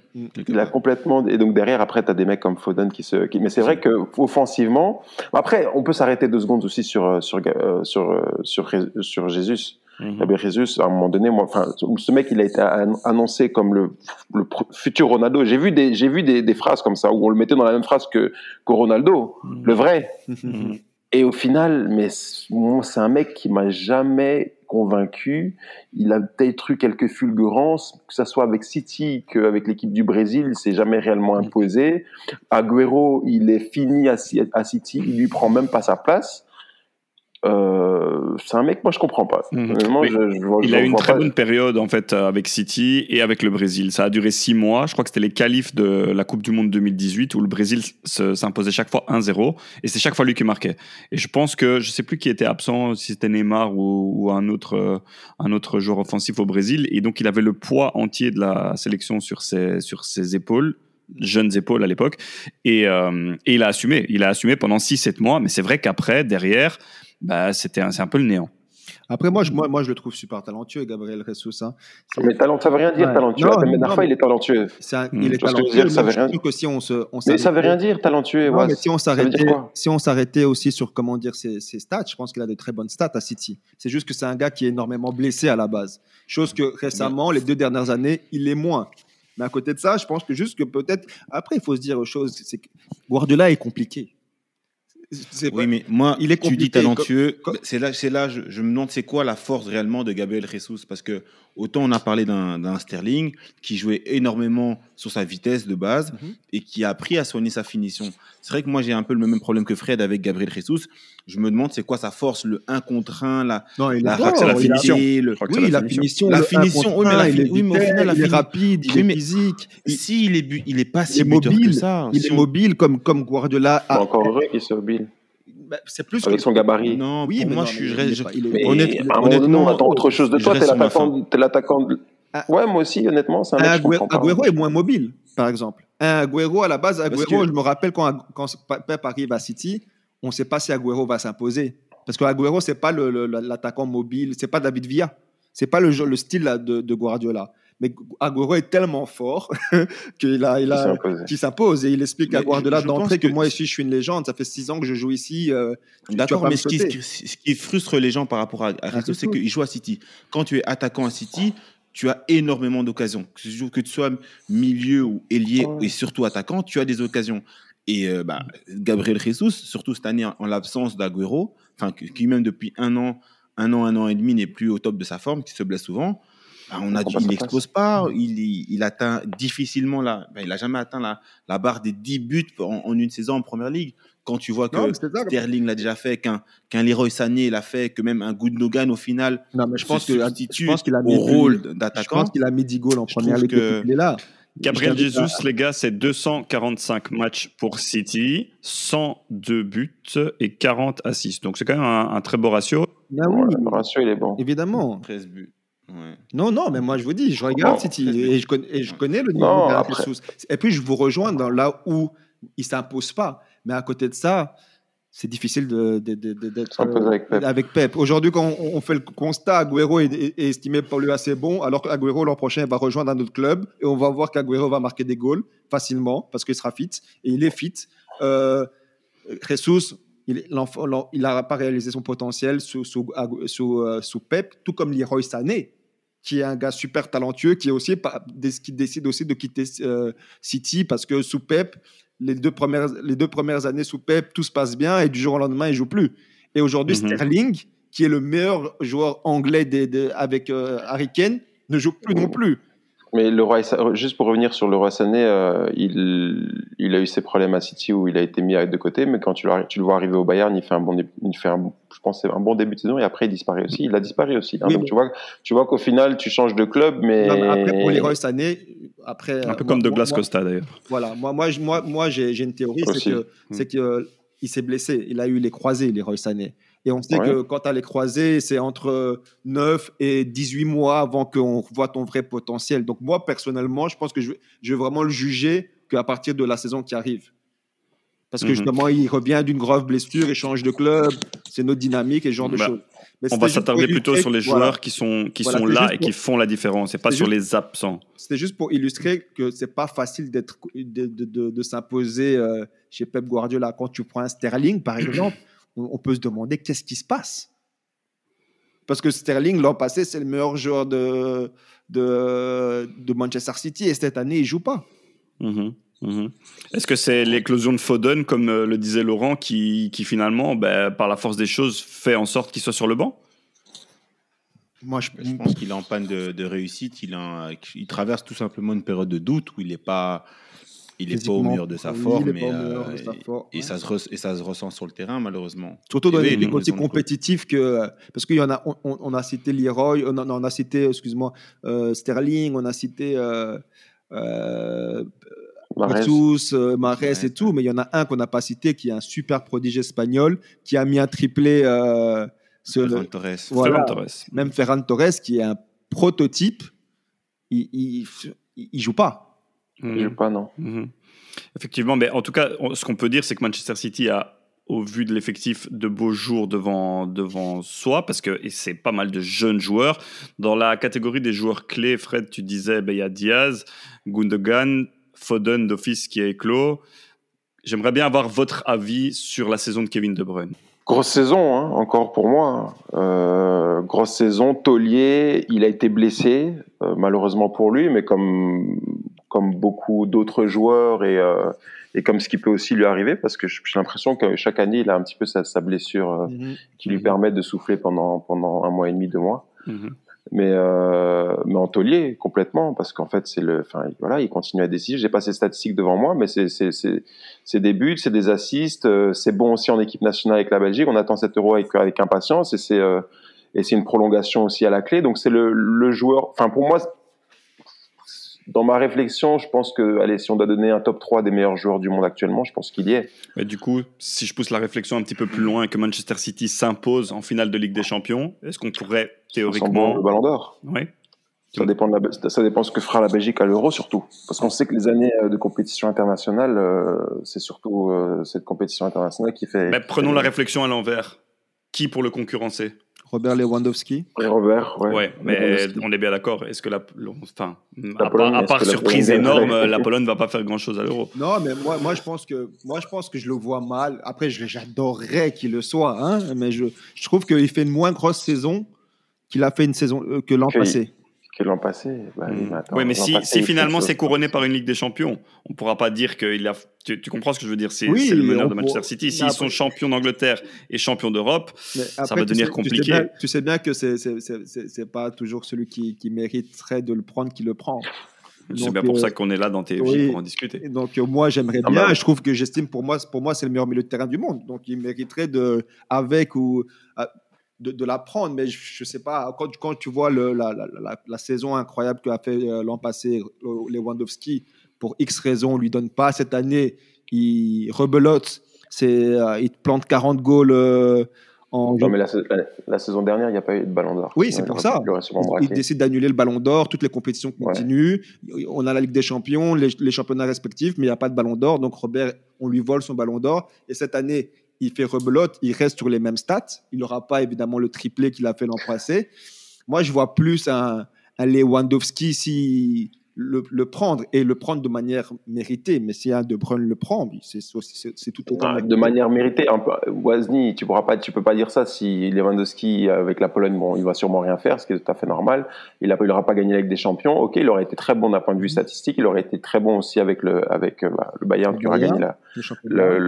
Il a complètement. Et donc derrière, après, tu as des mecs comme Foden qui se. Mais c'est vrai qu'offensivement. Après, on peut s'arrêter deux secondes aussi sur, sur, euh, sur, euh, sur, sur, Jesus. Gabriel mhm. Jesus, à un moment donné, moi, enfin, ce mec, il a été annoncé comme le, le futur Ronaldo. J'ai vu des, j'ai vu des, des, phrases comme ça où on le mettait dans la même phrase que, que Ronaldo, mhm. le vrai. Mhm. Et au final, mais c'est un mec qui m'a jamais convaincu. Il a peut-être eu quelques fulgurances, que ce soit avec City qu'avec l'équipe du Brésil, il s'est jamais réellement imposé. Agüero, il est fini à, à City, il lui prend même pas sa place. Euh, c'est un mec, moi je comprends pas. Mhm. il a eu une très bonne période en fait euh, avec City et avec le Brésil. Ça a duré six mois. Je crois que c'était les qualifs de la Coupe du Monde 2018 où le Brésil s'imposait chaque fois 1-0 et c'est chaque fois lui qui marquait. Et je pense que je sais plus qui était absent, si c'était Neymar ou, un autre euh, un autre joueur offensif au Brésil. Et donc il avait le poids entier de la sélection sur ses sur ses épaules jeunes épaules à l'époque et, et il a assumé il a assumé pendant 6-7 mois mais c'est vrai qu'après derrière bah, c'était un, c'est un peu le néant. Après, moi je, moi, moi, je le trouve super talentueux, Gabriel Jesus. Hein. Mais talent, ça veut rien dire, talentueux. Non, mais il est talentueux. Un, il hmm. est talentueux. ça veut rien dire. Si on se, on mais ça veut rien dire, talentueux. Non, mais si on s'arrêtait, si on s'arrêtait aussi sur comment dire ses, ses stats, je pense qu'il a de très bonnes stats à City. C'est juste que c'est un gars qui est énormément blessé à la base. Chose que récemment, les deux dernières années, il est moins. Mais à côté de ça, je pense que juste que peut-être. Après, il faut se dire aux choses. C'est que Guardiola est compliqué. Oui, mais moi, il est tu dis talentueux. C'est là, c'est là, je, je, me demande c'est quoi la force réellement de Gabriel Jesus parce que autant on a parlé d'un Sterling qui jouait énormément sur sa vitesse de base mhm. et qui a appris à soigner sa finition. C'est vrai que moi j'ai un peu le même problème que Fred avec Gabriel Jesus. Je me demande c'est quoi sa force, le 1 contre 1, la, non, il la, la finition. Le, oui, la finition. La finition, oui, mais, la, il est, oui, mais au final, il est rapide, il est physique. Si il est, il est pas si mobile que ça. Il est mobile comme, comme Guardiola. A... Encore heureux qu'il soit mobile. Bah, c'est plus avec son gabarit. Non, oui, pour moi, je suis. Honnêtement, honnêtement, on attend autre chose de toi. T'es l'attaquant. Ah. Ouais, moi aussi, honnêtement, c'est un Agüero, Agüero est moins mobile, par exemple. Un Agüero, à la base, Agüero, je me rappelle quand, quand Pep arrive à City, on ne sait pas si Agüero va s'imposer. Parce que Agüero, ce n'est pas l'attaquant mobile, ce n'est pas David Villa. Ce n'est pas le, le style de, de Guardiola. Mais Agüero est tellement fort qu'il a, il a, qui s'impose. Et il explique à Guardiola d'entrée que, moi ici, je suis une légende. Ça fait six ans que je joue ici. Euh, D'accord, mais ce qui, ce qui, frustre les gens par rapport à, à c'est qu'il joue à City. Quand tu es attaquant à City, tu as énormément d'occasions. Que tu sois milieu ou ailier et surtout attaquant, tu as des occasions. Et euh, bah, Gabriel Jesus, surtout cette année en, l'absence d'Agüero, enfin qui même depuis un an, un an, un an et demi n'est plus au top de sa forme, qui se blesse souvent. Bah, on a il n'expose pas, il, il, atteint difficilement la, bah, il n'a jamais atteint la, la, barre des 10 buts en, une saison en première ligue. Quand tu vois que Sterling l'a déjà fait, qu'un qu'un Leroy Sané l'a fait, que même un Gundogan au final non, mais je pense que, je pense qu'il a mis, au rôle d'attaquant. Je pense qu'il a mis 10 goals en première ligue que... il est là. Gabriel Jesus, les gars, c'est 245 matchs pour City, 102 buts et 40 assists. Donc c'est quand même un, très beau ratio. Ah oui. le ratio, il est bon. Évidemment. 13 buts. Non, non, mais moi je vous dis, je regarde City et je, connais, et je connais le niveau de Jesus. Et puis je vous rejoins dans là où il s'impose pas. Mais à côté de ça, c'est difficile d'être avec Pep. Aujourd'hui, quand on, fait le constat, Agüero est, est, estimé pour lui assez bon, alors qu'Agüero l'an prochain va rejoindre un autre club et on va voir qu'Agüero va marquer des goals facilement parce qu'il sera fit et il est fit. Euh, Jesus, il n'a pas réalisé son potentiel sous, sous, euh, sous, Pep, tout comme Leroy Sané, qui est un gars super talentueux, qui, est aussi, qui décide aussi de quitter euh, City parce que sous Pep, les deux, premières, les deux premières années sous Pep, tout se passe bien et du jour au lendemain, il joue plus. Et aujourd'hui, mhm. Sterling, qui est le meilleur joueur anglais avec euh, Harry Kane, ne joue plus non plus. Mais le roi, juste pour revenir sur le roi Sané, euh, il, il, a eu ses problèmes à City où il a été mis de côté, mais quand tu, tu le vois arriver au Bayern, il fait un bon, il fait un, pense, un bon début de saison et après il disparaît aussi. Il a disparu aussi. Hein. Oui, Donc tu vois, tu vois qu'au final, tu changes de club, mais, Non, mais après, pour Leroy Sané, après. Un peu euh, comme moi- Douglas moi- Costa d'ailleurs. Voilà, moi, moi, moi, moi j'ai j'ai une théorie, c'est que c'est que euh, il s'est blessé. Il a eu les croisés, Leroy Sané. Et on sait Ouais. que quand tu as les croisés, c'est entre 9 et 18 mois avant qu'on voit ton vrai potentiel. Donc, moi, personnellement, je pense que je, vais- je vais vraiment le juger qu'à partir de la saison qui arrive. Parce que Mhm. justement, il revient d'une grave blessure, il change de club, c'est notre dynamique et ce genre de Bah, choses. Mais On va s'attarder plutôt sur les voilà. joueurs qui sont, qui Voilà, sont là et qui font la différence, et pas sur juste- les absents. C'était juste pour illustrer que c'est pas facile d'être de, de, de- de s'imposer euh, chez Pep Guardiola. Quand tu prends un Sterling, par exemple, on, on peut se demander qu'est-ce qui se passe. Parce que Sterling, l'an passé, c'est le meilleur joueur de, de, de Manchester City et cette année, il joue pas. Mhm, mhm. Est-ce que c'est l'éclosion de Foden, comme euh, le disait Laurent, qui, qui finalement, ben, par la force des choses, fait en sorte qu'il soit sur le banc? Moi, je, Je pense qu'il est en panne de, de réussite. Il, a un- il traverse tout simplement une période de doute où il n'est pas, il est pas au meilleur de sa forme. et, euh, sa forme, ouais. ça se re- et ça se ressent sur le terrain, malheureusement. Surtout dans les, les côtés compétitifs que parce qu'il y en a on, on- on a cité Leroy on a, on a cité excuse-moi euh, Sterling on a cité euh, Jesus, euh, Ouais. et tout mais il y en a un qu'on n'a pas cité qui est un super prodige espagnol qui a mis un triplé euh, sur le- Ferran Torres. Voilà. Ferran Torres. même Ferran Torres qui est un prototype il, il, il- il joue pas Mhm. Je joue pas, non. Mhm. Effectivement, mais en tout cas, on- ce qu'on peut dire, c'est que Manchester City a, au vu de l'effectif, de beaux jours devant, devant soi, parce que c'est pas mal de jeunes joueurs. Dans la catégorie des joueurs clés, Fred, tu disais, ben, il y a Diaz, Gundogan, Foden d'office qui est éclos. J'aimerais bien avoir votre avis sur la saison de Kevin De Bruyne. Grosse saison, hein, encore pour moi. Euh, grosse saison. Taulier, il a été blessé, euh, malheureusement pour lui, mais comme, comme beaucoup d'autres joueurs et, euh, et comme ce qui peut aussi lui arriver, parce que j'ai l'impression que chaque année, il a un petit peu sa, sa blessure euh, qui lui permet de souffler pendant, pendant un mois et demi, deux mois. Mhm. Mais, euh, mais en taulier, complètement, parce qu'en fait, c'est le, enfin, voilà, il continue à décider. J'ai pas ses statistiques devant moi, mais c'est, c'est, c'est, des buts, c'est des assists, euh, c'est bon aussi en équipe nationale avec la Belgique. On attend cet euro avec, avec impatience et c'est, euh, et c'est une prolongation aussi à la clé. Donc c'est le, le joueur, enfin, pour moi, dans ma réflexion, je pense que, allez, si on doit donner un top 3 des meilleurs joueurs du monde actuellement, je pense qu'il y est. Mais du coup, si je pousse la réflexion un petit peu plus loin et que Manchester City s'impose en finale de Ligue des Champions, est-ce qu'on pourrait théoriquement... le ballon d'or. Ouais. Ça dépend, de la, ça dépend ce que fera la Belgique à l'Euro surtout. Parce qu'on sait que les années euh, de compétition internationale, euh, c'est surtout euh, cette compétition internationale qui fait. Mais prenons la réflexion à l'envers. Qui pour le concurrencer? Robert Lewandowski Et Robert, ouais. Ouais, mais Lewandowski. on est bien d'accord. Est-ce que la, enfin, La à Pologne, part, à part la surprise énorme, la Pologne va pas faire grand chose à l'Euro. Non, mais moi, moi, je pense que, moi, je pense que je le vois mal. Après, je- j'adorerais qu'il le soit, hein, mais je, je trouve qu'il fait une moins grosse saison qu'il a fait une saison euh, que l'an passé. Que l'an passé. Bah, oui, mais attends, oui, mais si, passé, si il finalement c'est ça. couronné par une Ligue des Champions, on pourra pas dire qu'il a. Tu, tu comprends ce que je veux dire C'est Oui, le meneur de Manchester City. S'ils après- sont champions d'Angleterre et champions d'Europe, Mais va devenir sais- compliqué. Tu sais bien, tu sais bien que c'est- c'est pas toujours celui qui, qui mériterait de le prendre qui le prend. c'est bien pour euh, ça qu'on est là dans TFJ oui. pour en discuter. Donc euh, moi j'aimerais Ah bien. bah. Je trouve que j'estime pour moi pour moi c'est le meilleur milieu de terrain du monde. Donc il mériterait de avec ou à- de, de la prendre. Mais je, je sais pas quand, quand tu vois le, la, la, la, la saison incroyable qu'a fait euh, l'an passé euh, Lewandowski pour X raisons on lui donne pas cette année. Il rebelote. C'est euh, il te plante 40 goals euh, en Non, mais la, la- la saison dernière, il n'y a pas eu de ballon d'or. Oui, c'est pour ça. Il décide d'annuler le ballon d'or, toutes les compétitions continuent. On a la Ligue des Champions, les, les championnats respectifs, mais il n'y a pas de ballon d'or. Donc Robert, on lui vole son ballon d'or. Et cette année, il fait rebelote, il reste sur les mêmes stats. Il n'aura pas évidemment le triplé qu'il a fait l'an passé. Moi, je vois plus un, un Lewandowski si le, le prendre et le prendre de manière méritée. Mais si un De Bruyne le prend, c'est c'est- c'est tout autant. Ah, mérité. de manière méritée. Un peu, tu pourras pas, tu peux pas dire ça si Lewandowski avec la Pologne, bon, il va sûrement rien faire, ce qui est tout à fait normal. Il a, il aura pas gagné avec des champions. Ok, il aurait été très bon d'un point de vue statistique. Il aurait été très bon aussi avec le, avec euh, bah, le Bayern qui aura gagné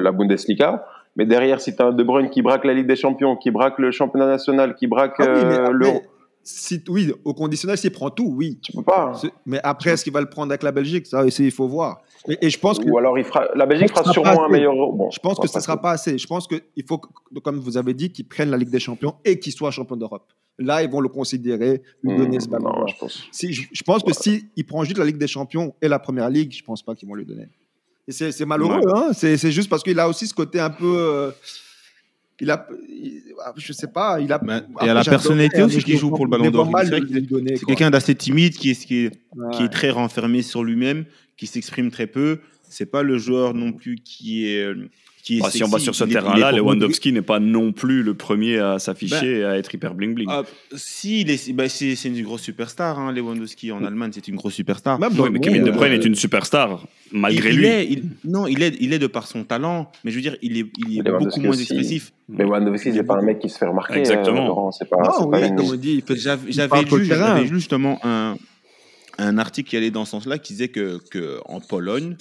la Bundesliga. Mais derrière, si tu as De Bruyne qui braque la Ligue des Champions, qui braque le championnat national, qui braque Ah oui, mais euh, l'Euro. si, oui, au conditionnel, s'il prend tout, oui. Tu peux pas. Mais après, est-ce qu'il va le prendre avec la Belgique? Ça, il faut voir. Et, je pense que, Ou alors, il fera, la Belgique fera sûrement un meilleur. Bon, je pense que ce ne sera pas assez. Je pense qu'il faut, comme vous avez dit, qu'ils prennent la Ligue des Champions et qu'ils soient champions d'Europe. Là, ils vont le considérer, lui Hmm, donner ce ballon. non, je pense. Si, je, je pense que si il prend juste la Ligue des Champions et la Première Ligue, je pense pas qu'ils vont lui donner. Et c'est malheureux, hein. c'est juste parce qu'il a aussi ce côté un peu. euh, il a, il- je sais pas, il a. Et à la personnalité aussi qui joue pour le Ballon d'Or. C'est quelqu'un d'assez timide, qui est, qui, est, qui Ouais. est très renfermé sur lui-même, qui s'exprime très peu. C'est pas le joueur non plus qui est. euh, Qui est Bah, si on va sur ce est- est terrain-là, Lewandowski n'est pas non plus le premier à s'afficher et à être hyper bling-bling. Ah, si, est- bah, c'est une grosse superstar, hein, Lewandowski en Allemagne, c'est une grosse superstar. Oui, mais Kevin De euh, Bruyne est une superstar, malgré il, il lui. est- il- non, il est, il est de par son talent, mais je veux dire, il est, il est beaucoup moins aussi. expressif. Mais Lewandowski, c'est pas un mec qui se fait remarquer. Exactement. euh, Laurent, c'est pas, oui, comme on dit, J'avais justement un, un article qui allait dans ce sens-là, qui disait que, que en Pologne,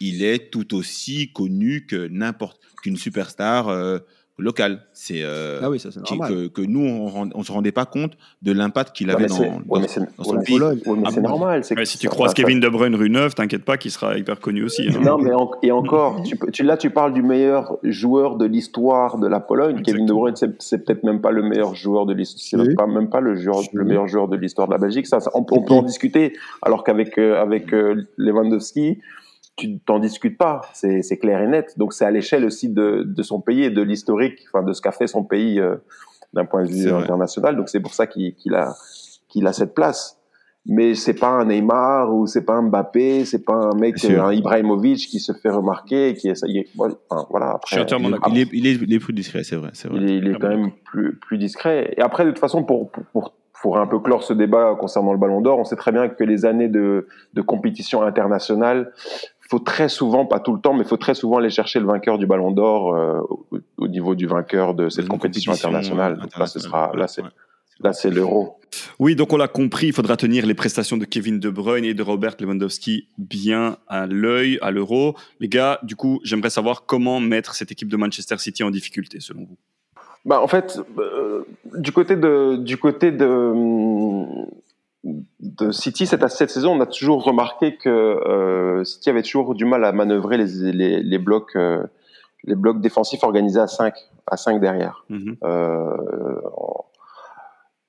il est tout aussi connu que n'importe qu'une superstar euh, locale. C'est euh, Ah oui, ça c'est qui- normal. que, que nous on, rend- on se rendait pas compte de l'impact qu'il Ouais, avait mais dans, dans- ouais, dans ouais, son pays. ouais, mais Ah c'est bon normal. Ouais, que si tu croises Kevin De Bruyne rue 9, t'inquiète pas qu'il sera hyper connu aussi. hein. Non, mais en- et encore, tu, peux- tu- là, tu parles du meilleur joueur de l'histoire de la Pologne. Kevin De Bruyne, c'est peut-être même pas le meilleur joueur de l'histoire. Pas même pas le, joueur, Si. le meilleur joueur de l'histoire de la Belgique. Ça, ça- on, on peut en discuter. Alors qu'avec euh, avec euh, Lewandowski, tu t'en discutes pas. C'est c'est clair et net. Donc c'est à l'échelle aussi de, de son pays et de l'historique, enfin de ce qu'a fait son pays euh, d'un point de C'est vue vrai. international. Donc c'est pour ça qu'il qu'il a qu'il a cette place. Mais c'est pas un Neymar ou c'est pas un Mbappé, c'est pas un mec, un Ibrahimovic qui se fait remarquer, qui essaye. Enfin, voilà. Après, Je suis entièrement Il est- d'accord. il, est, il, est, il est plus discret, c'est vrai. c'est vrai. il est, il est Ah quand bon. même plus, plus discret. Et après, de toute façon, pour, pour, pour, pour un peu clore ce débat concernant le Ballon d'Or, on sait très bien que les années de, de compétition internationale, faut très souvent, pas tout le temps, mais faut très souvent aller chercher le vainqueur du Ballon d'Or euh, au, au niveau du vainqueur de cette compétition, internationale. Donc là, ce sera, là, c'est, Ouais. là, c'est l'Euro. Oui, donc on l'a compris, il faudra tenir les prestations de Kevin De Bruyne et de Robert Lewandowski bien à l'œil à l'euro. Les gars, du coup, j'aimerais savoir comment mettre cette équipe de Manchester City en difficulté, selon vous? Bah, en fait, euh, du côté de, du côté de, de City, cette, cette saison, on a toujours remarqué que euh, City avait toujours du mal à manœuvrer les, les, les blocs, euh, les blocs défensifs organisés à 5, à 5 derrière. Mhm. Euh, en,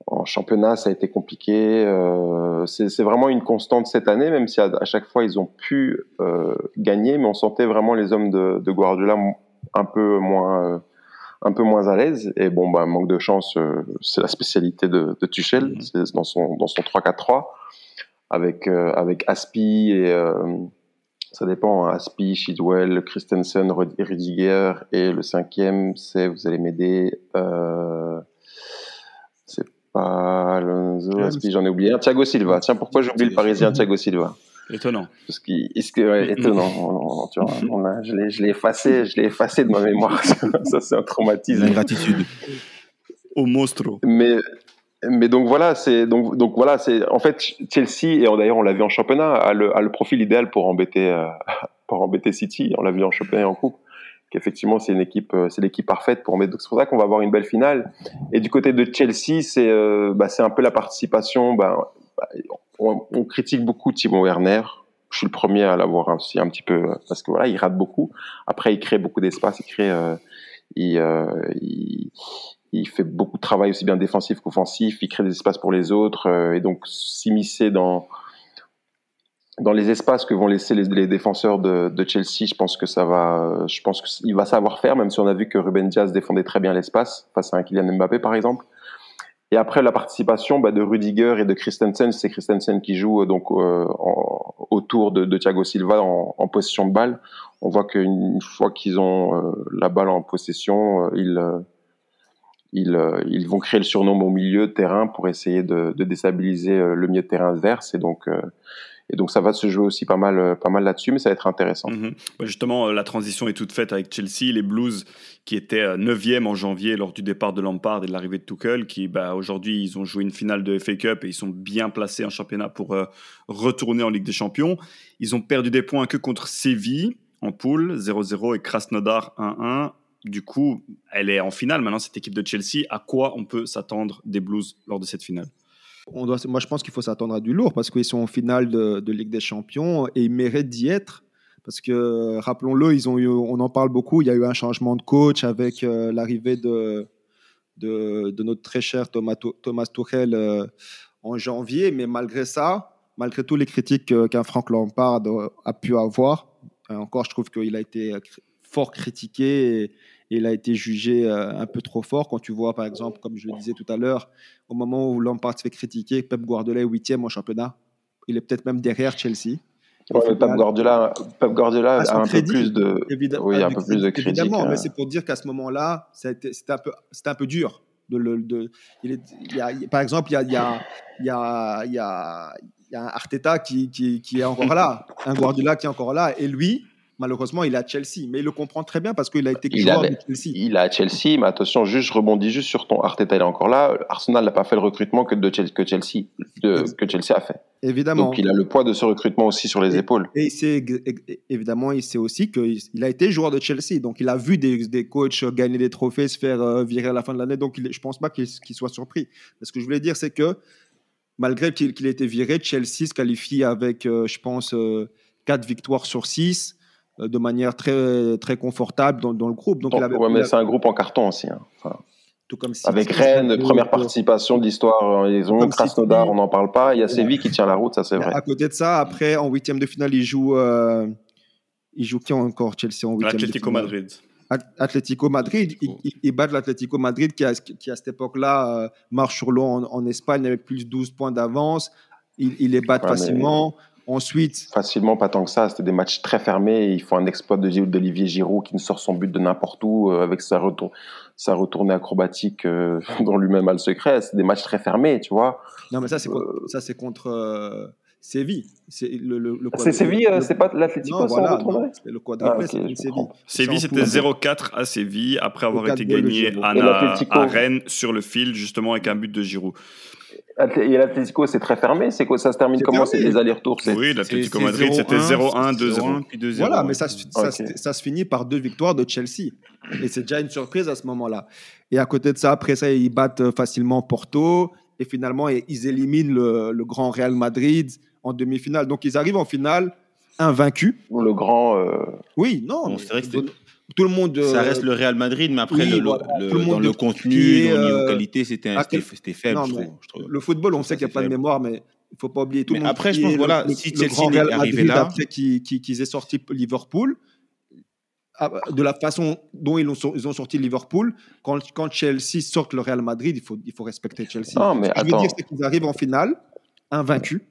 en championnat, ça a été compliqué. C'est vraiment une constante cette année, même si à, à chaque fois ils ont pu gagner, mais on sentait vraiment les hommes de, de Guardiola un peu moins, un peu moins à l'aise. Et bon, bah, manque de chance, euh, c'est la spécialité de, de Tuchel, c'est dans son dans son 3-4-3 avec euh, avec Aspi et euh, ça dépend, hein, Aspi, Chidwell, Christensen, Rud- Rudiger et le cinquième, c'est vous allez m'aider. C'est pas Alonso, Aspi, j'en ai oublié un. Thiago Silva. Tiens, pourquoi j'ai oublié le Parisien Thiago Silva? Étonnant. Parce qu'il, est-ce que, ouais, étonnant. On- on- tu vois, on a- je l'ai, je l'ai effacé, je l'ai effacé de ma mémoire. Ça, c'est un traumatisme. L'ingratitude. Au monstro. Mais, mais donc voilà, c'est donc donc voilà, c'est en fait Chelsea et d'ailleurs on l'a vu en championnat a le, a le profil idéal pour embêter euh, pour embêter City. On l'a vu en championnat et en coupe. Qu'effectivement c'est une équipe, euh, c'est l'équipe parfaite pour embêter. Donc c'est pour ça qu'on va avoir une belle finale. Et du côté de Chelsea, c'est euh, bah, c'est un peu la participation. Bah, on, on critique beaucoup Timo Werner. Je suis le premier à l'avoir aussi un petit peu euh, parce que voilà, il rate beaucoup. Après, il crée beaucoup d'espace, il crée, euh, euh, il, fait beaucoup de travail aussi bien défensif qu'offensif, il crée des espaces pour les autres, et donc s'immiscer dans dans les espaces que vont laisser les, défenseurs de, de, Chelsea, je pense que ça va, je pense qu'il va savoir faire, même si on a vu que Ruben Diaz défendait très bien l'espace face à un Kylian Mbappé par exemple. Et après la participation bah, de Rudiger et de Christensen, c'est Christensen qui joue donc euh, autour de, Thiago Silva en, possession de balle. On voit qu'une fois qu'ils ont euh, la balle en possession, euh, ils ils, euh, ils, vont créer le surnom au milieu terrain pour essayer de, de déstabiliser euh, le milieu terrain adverse. Et donc, euh, et donc ça va se jouer aussi pas mal, euh, pas mal là-dessus, mais ça va être intéressant. Mm -hmm. Justement, euh, la transition est toute faite avec Chelsea, les Blues qui étaient 9e en janvier lors du départ de Lampard et de l'arrivée de Tuchel, qui bah, aujourd'hui ils ont joué une finale de FA Cup et ils sont bien placés en championnat pour euh, retourner en Ligue des Champions. Ils ont perdu des points que contre Séville en poule 0-0 et Krasnodar 1-1 du coup, elle est en finale maintenant, cette équipe de Chelsea. À quoi on peut s'attendre des Blues lors de cette finale? Moi, je pense qu'il faut s'attendre à du lourd parce qu'ils sont en finale de, de Ligue des Champions et ils méritent d'y être. Parce que, rappelons-le, ils ont eu, on en parle beaucoup, il y a eu un changement de coach avec euh, l'arrivée de, de, notre très cher Thomas, Thomas Tuchel euh, en janvier. Mais malgré ça, malgré tous les critiques euh, qu'un Frank Lampard a pu avoir, encore, je trouve qu'il a été fort critiqué il a été jugé un peu trop fort. Quand tu vois, par exemple, comme je le disais tout à l'heure, au moment où Lampard se fait critiquer, Pep Guardiola est huitième au championnat. Il est peut-être même derrière Chelsea. Ouais, Pep Guardiola, Pep Guardiola a un peu plus de, oui, un peu plus de crédit. Évidemment, mais c'est pour dire qu'à ce moment-là, c'était un peu, c'était un peu dur. De, de, il, est, il y a, par exemple, il y a, il y a, il y a, il y a, il y a un Arteta qui, qui, qui est encore là, un Guardiola qui est encore là, et lui, Malheureusement, il est à Chelsea, mais il le comprend très bien parce qu'il a été joueur de Chelsea. Il est à Chelsea, mais attention, juste je rebondis juste sur ton Arteta, il est encore là. Arsenal n'a pas fait le recrutement que, de Chelsea, que, Chelsea, que Chelsea a fait. Évidemment. Donc il a le poids de ce recrutement aussi sur les épaules. Et c'est évidemment, il sait aussi qu'il a été joueur de Chelsea, donc il a vu des, des coachs gagner des trophées, se faire euh, virer à la fin de l'année, donc il, je pense pas qu'il soit surpris. Mais ce que je voulais dire, c'est que malgré qu'il ait été viré, Chelsea se qualifie avec, euh, je pense, 4 euh, victoires sur 6 euh, de manière très, très confortable dans, dans le groupe. Donc, mais c'est un groupe en carton aussi. Hein. tout comme Avec Rennes, première participation de l'histoire. Ils ont Krasnodar, on n'en parle pas. Il y a Séville qui tient la route, ça c'est vrai. À côté de ça, après, en huitième de finale, ils jouent. Euh, ils jouent qui encore Chelsea en huitième Atlético Madrid. Atlético Madrid, ils, battent l'Atlético Madrid qui, qui, à cette époque-là euh, marche sur l'eau en, Espagne avec plus de 12 points d'avance. Ils, les battent facilement. Ensuite. Facilement, pas tant que ça. C'était des matchs très fermés. Il faut un exploit d'Olivier Giroud qui ne sort son but de n'importe où euh, avec sa, retour, sa retournée acrobatique euh, dont lui-même a le secret. C'est des matchs très fermés, tu vois. Non, mais ça, c'est contre, euh, ça, c'est contre Séville. C'est le, le, C'est Séville, c'est pas l'Atlético, voilà, Le quadruplé, c'est Séville. Séville, c'était 0-4 à Séville après avoir été gagné à, à Rennes sur le fil, justement, avec un but de Giroud. Et l'Atlético, c'est très fermé. C'est quoi Ça se termine comment? C'est les allers-retours Oui, l'Atlético Madrid, c'était 0-1, 2-0. Voilà, mais ça, ça, ça, se finit par deux victoires de Chelsea. Et c'est déjà une surprise à ce moment-là. Et à côté de ça, après ça, ils battent facilement Porto. Et finalement, ils éliminent le, le grand Real Madrid en demi-finale. Donc, ils arrivent en finale invaincus. Le grand. Euh, oui, non. c'est vrai que tout le monde. Ça euh, reste le Real Madrid, mais après, le, le, dans le contenu, dans le niveau euh, qualité, c'était faible, je trouve, Le football, on sait qu'il n'y a pas de mémoire, mais il ne faut pas oublier tout le monde. Après, je pense, voilà, si Chelsea est arrivé là. Après qu'ils aient sorti Liverpool, ah, de la façon dont ils ont, ils ont sorti Liverpool, quand, quand, Chelsea sort le Real Madrid, il faut, il faut respecter Chelsea. Non, mais Ce que je veux dire, c'est qu'ils arrivent en finale invaincus.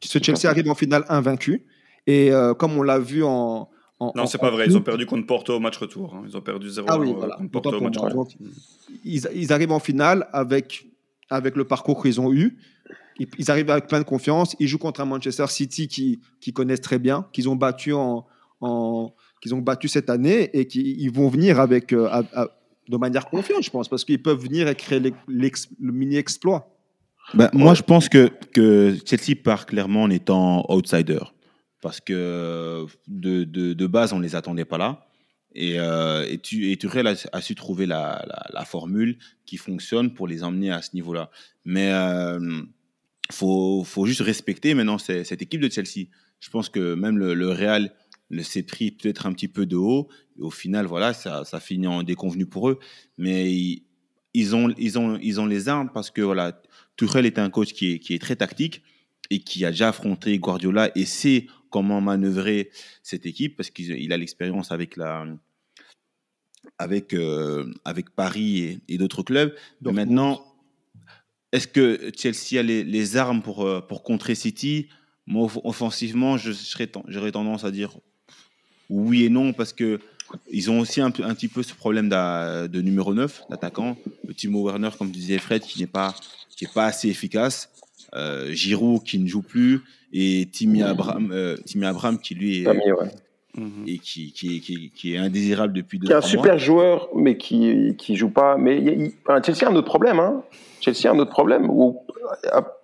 Ce Chelsea arrive en finale invaincu. Et euh, comme on l'a vu en, non, c'est pas vrai. Ils ont perdu contre Porto au match retour. Hein. Ils ont perdu 0 ah oui, contre Porto au match retour. Ils, arrivent en finale avec, avec le parcours qu'ils ont eu. Ils, arrivent avec plein de confiance. Ils jouent contre un Manchester City qui, qui connaissent très bien, qu'ils ont battu en, en qu'ils ont battu cette année et qui ils vont venir avec euh, de manière confiante, je pense, parce qu'ils peuvent venir et créer le mini exploit. Ben, moi, je pense que, que Chelsea part clairement en étant outsider parce que de, de, de, base, on ne les attendait pas là. Et, euh, et, tu, et Tuchel a, a, su trouver la, la, formule qui fonctionne pour les emmener à ce niveau-là. Mais il euh, faut, faut, juste respecter maintenant cette équipe de Chelsea. Je pense que même le, le Real s'est pris peut-être un petit peu de haut. Au final, voilà, ça, ça finit en déconvenu pour eux. Mais ils, ils, ont, ils, ont, ils ont les armes parce que voilà, Tuchel est un coach qui est, qui est très tactique et qui a déjà affronté Guardiola et sait comment manœuvrer cette équipe parce qu'il a l'expérience avec la avec euh, avec Paris et, d'autres clubs. Donc, maintenant, est-ce que Chelsea a les, armes pour euh, pour contrer City? Moi, offensivement, je j'aurais tendance à dire oui et non parce que ils ont aussi un, un petit peu ce problème de numéro 9, d'attaquant. Timo Werner, comme disait Fred, qui n'est pas, qui est pas assez efficace. Euh, Giroud qui ne joue plus et Timmy Abraham, euh, Timmy Abraham qui lui est mhm. et qui, qui, qui, qui, est indésirable depuis deux Qui est un super joueur mais qui qui joue pas. Mais Chelsea a un autre problème. Hein. Chelsea a un autre problème où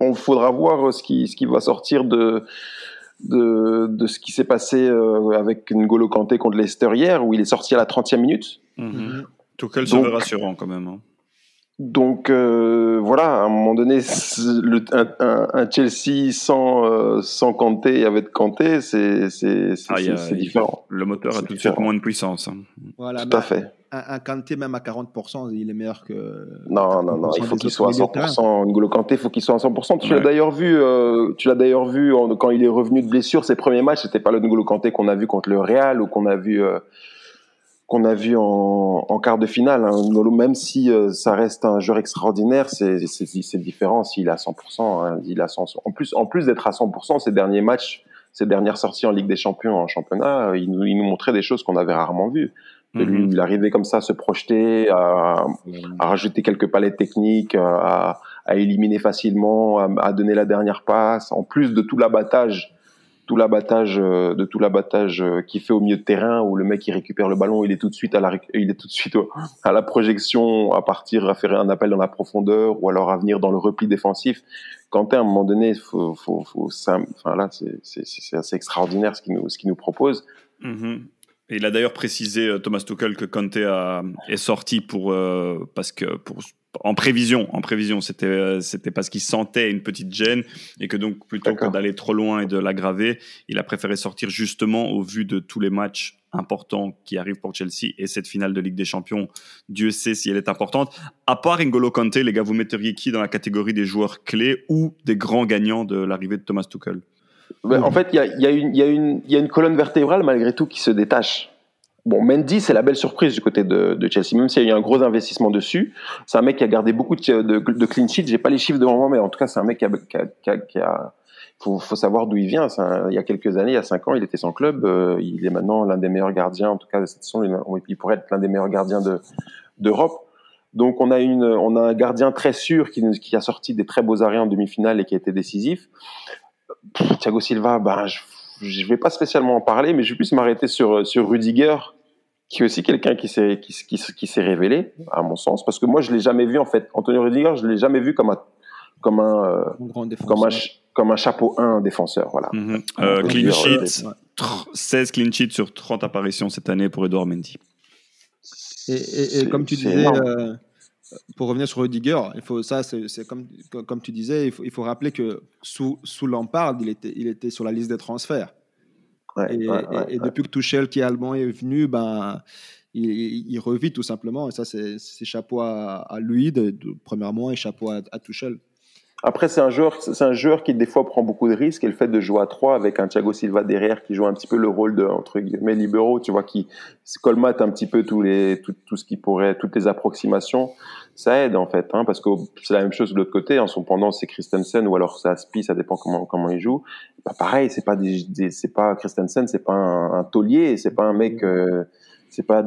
on faudra voir ce qui ce qui va sortir de de, de ce qui s'est passé euh, avec N'Golo Kanté contre Leicester hier, où il est sorti à la 30e minute. Mm -hmm. Tout se veut rassurant quand même. Hein. Donc euh, voilà, à un moment donné, le, un, Chelsea sans, euh, sans Kanté avec Kanté, c'est ah, différent. Le moteur a tout de suite moins de puissance. Hein. Voilà, tout à fait. Un, un, Kanté, même à 40%, il est meilleur que. Non, non, non, il faut qu'il soit à 100%. N'Golo Kanté, il faut qu'il soit à 100%. Tu l'as d'ailleurs vu, euh, tu l'as d'ailleurs vu quand il est revenu de blessure, ses premiers matchs, c'était pas le N'Golo Kanté qu'on a vu contre le Real ou qu'on a vu qu'on a vu en, en, quart de finale. Hein. Même si euh, ça reste un joueur extraordinaire, c'est différent s'il est à 100%. Hein. Il a 100, en plus, en plus d'être à 100%, ces derniers matchs, ces dernières sorties en Ligue des Champions, en championnat, il nous, il nous montrait des choses qu'on avait rarement vues. Mm-hmm. il arrivait comme ça à se projeter, à, à rajouter quelques palettes techniques, à, à éliminer facilement, à, à, donner la dernière passe, en plus de tout l'abattage tout l'abattage euh, de tout l'abattage euh, qui fait au milieu de terrain où le mec il récupère le ballon il est tout de suite à la il est tout de suite à la projection à partir à faire un appel dans la profondeur ou alors à venir dans le repli défensif quand à un moment donné faut faut, faut ça, enfin là c'est assez extraordinaire ce qu'il nous ce qu'il nous propose mm-hmm. Il a d'ailleurs précisé euh, Thomas Tuchel que Kanté a, est sorti pour parce que pour en prévision, en prévision, c'était euh, c'était parce qu'il sentait une petite gêne et que donc plutôt que d'aller trop loin et de l'aggraver, il a préféré sortir justement au vu de tous les matchs importants qui arrivent pour Chelsea et cette finale de Ligue des Champions. Dieu sait si elle est importante. À part N'Golo Kanté, les gars, vous metteriez qui dans la catégorie des joueurs clés ou des grands gagnants de l'arrivée de Thomas Tuchel? Ben, En fait, il y a, y, a y a une colonne vertébrale malgré tout qui se détache. Bon, Mendy, c'est la belle surprise du côté de, Chelsea, même s'il y a eu un gros investissement dessus. C'est un mec qui a gardé beaucoup de, clean sheets. J'ai pas les chiffres devant moi, mais en tout cas, c'est un mec qui a, qui faut, savoir d'où il vient. il y a quelques années, il y a cinq ans, il était sans club. Euh, il est maintenant l'un des meilleurs gardiens, en tout cas de cette saison. Il, pourrait être l'un des meilleurs gardiens d'Europe. Donc on a une, on a un gardien très sûr qui, a sorti des très beaux arrêts en demi-finale et qui a été décisif. Thiago Silva, ben je, ne vais pas spécialement en parler, mais je vais plus m'arrêter sur sur Rudiger qui est aussi quelqu'un qui s'est qui, qui, qui s'est révélé à mon sens parce que moi je l'ai jamais vu en fait. Antonio Rudiger je l'ai jamais vu comme un comme un, euh, comme un comme un chapeau 1 défenseur voilà. Mm-hmm. euh, clean sheet 16 clean sheets sur 30 apparitions cette année pour Edouard Mendy. Et, et, comme tu disais euh, pour revenir sur Rudiger, il faut ça, c'est comme, comme tu disais, il faut, il faut rappeler que sous, sous Lampard, il était, il était sur la liste des transferts et, depuis que Tuchel, qui est allemand, est venu, ben, il, revit tout simplement. Et ça, c'est chapeau à, lui, de, premièrement, et chapeau à, à Tuchel. Après, c'est un joueur, c'est un joueur qui des fois prend beaucoup de risques. Et le fait de jouer à 3 avec un Thiago Silva derrière qui joue un petit peu le rôle de entre guillemets libéraux, tu vois, qui colmate un petit peu tous les tout, tout ce qui pourrait, toutes les approximations, ça aide en fait, hein, parce que c'est la même chose de l'autre côté. En son pendant, c'est Christensen ou alors c'est Aspi, ça dépend comment comment il joue. Pas pareil, c'est pas des, c'est pas Christensen, c'est pas un, un taulier, c'est pas un mec. Euh, c'est pas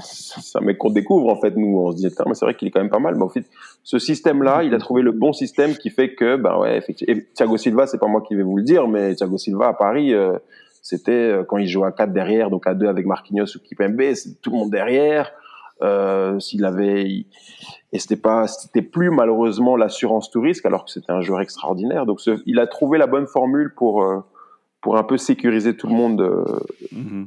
c'est un mec qu'on découvre en fait nous on se dit mais c'est vrai qu'il est quand même pas mal mais en fait ce système là il a trouvé le bon système qui fait que ben ouais effectivement Thiago Silva c'est pas moi qui vais vous le dire mais Thiago Silva à Paris euh, c'était euh, quand il jouait à 4 derrière donc à 2 avec Marquinhos ou Kipembe c'est tout le monde derrière euh, s'il avait et c'était pas c'était plus malheureusement l'assurance tout risque alors que c'était un joueur extraordinaire donc il a trouvé la bonne formule pour euh, pour un peu sécuriser tout le monde mm-hmm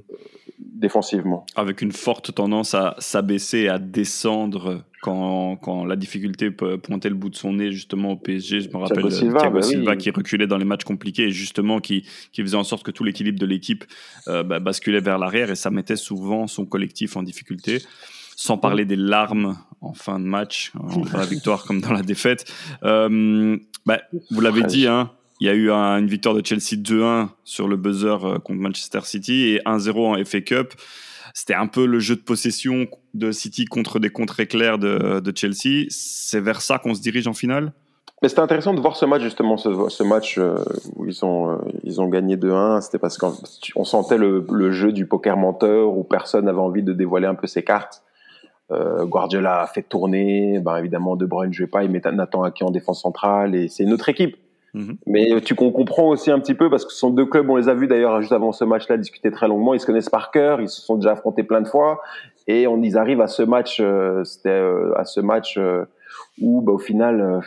défensivement. Avec une forte tendance à s'abaisser à descendre quand, quand, la difficulté pointait le bout de son nez justement au PSG. Je me rappelle Thiago Silva, Thiago bah Silva qui reculait dans les matchs compliqués et justement qui, qui faisait en sorte que tout l'équilibre de l'équipe euh, bah, basculait vers l'arrière et ça mettait souvent son collectif en difficulté. Sans parler des larmes en fin de match, dans la victoire comme dans la défaite. Euh, bah, vous l'avez dit, hein, il y a eu une victoire de Chelsea 2-1 sur le buzzer euh, contre Manchester City et 1-0 en FA Cup. C'était un peu le jeu de possession de City contre des contres éclairs de, de Chelsea. C'est vers ça qu'on se dirige en finale? Mais c'était intéressant de voir ce match justement, ce, match euh, où ils ont euh, ils ont gagné 2-1. C'était parce qu'on sentait le, le, jeu du poker menteur où personne n'avait envie de dévoiler un peu ses cartes. Euh, Guardiola a fait tourner, ben évidemment De Bruyne ne jouait pas, il met Nathan Aki en défense centrale et c'est une autre équipe. Mhm. Mais tu comprends aussi un petit peu parce que ce sont deux clubs, on les a vus d'ailleurs juste avant ce match-là discuter très longuement. Ils se connaissent par cœur, ils se sont déjà affrontés plein de fois et on ils arrivent à ce match, euh, c'était euh, à ce match euh, où bah, au final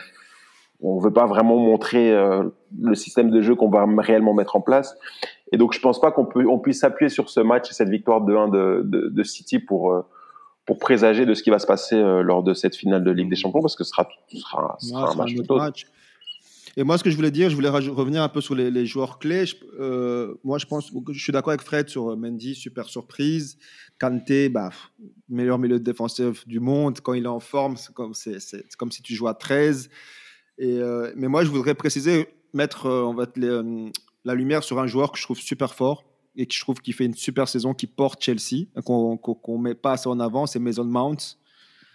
on veut pas vraiment montrer le système de jeu qu'on va réellement mettre en place. Et donc je pense pas qu'on on puisse s'appuyer sur ce match et cette victoire de 1 de, de, de City pour pour présager de ce qui va se passer lors de cette finale de Ligue des Champions, parce que ce sera, ce sera, ce sera un match autre match. Et moi, ce que je voulais dire, je voulais revenir un peu sur les, joueurs clés. euh, moi, je pense, je suis d'accord avec Fred sur Mendy, super surprise. Kanté, bah, meilleur milieu défensif du monde. Quand il est en forme, c'est comme, si tu jouais à 13. Et, euh, mais moi, je voudrais préciser, mettre euh, euh, la lumière sur un joueur que je trouve super fort et que je trouve qu'il fait une super saison, qui porte Chelsea, qu'on ne met pas assez en avant, c'est Mason Mount.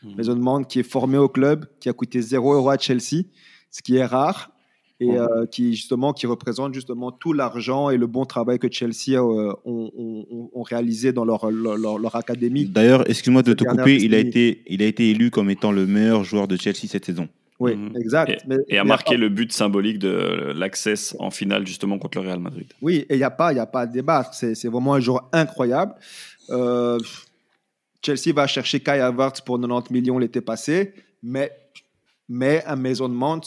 Mmh. Mason Mount qui est formé au club, qui a coûté 0 euros à Chelsea, ce qui est rare et euh, qui justement qui représente justement tout l'argent et le bon travail que Chelsea euh, ont, ont, réalisé dans leur, leur, leur académie. D'ailleurs, excuse-moi de te couper, il a, été, il a été élu comme étant le meilleur joueur de Chelsea cette saison. Oui, mhm. exact. Et, a marqué le but symbolique de l'accès en finale justement contre le Real Madrid. Oui, et il n'y a, pas, y a pas à débattre. C'est vraiment un joueur incroyable. Euh, Chelsea va chercher Kai Havertz pour 90 millions l'été passé, mais, mais un Maison de Mount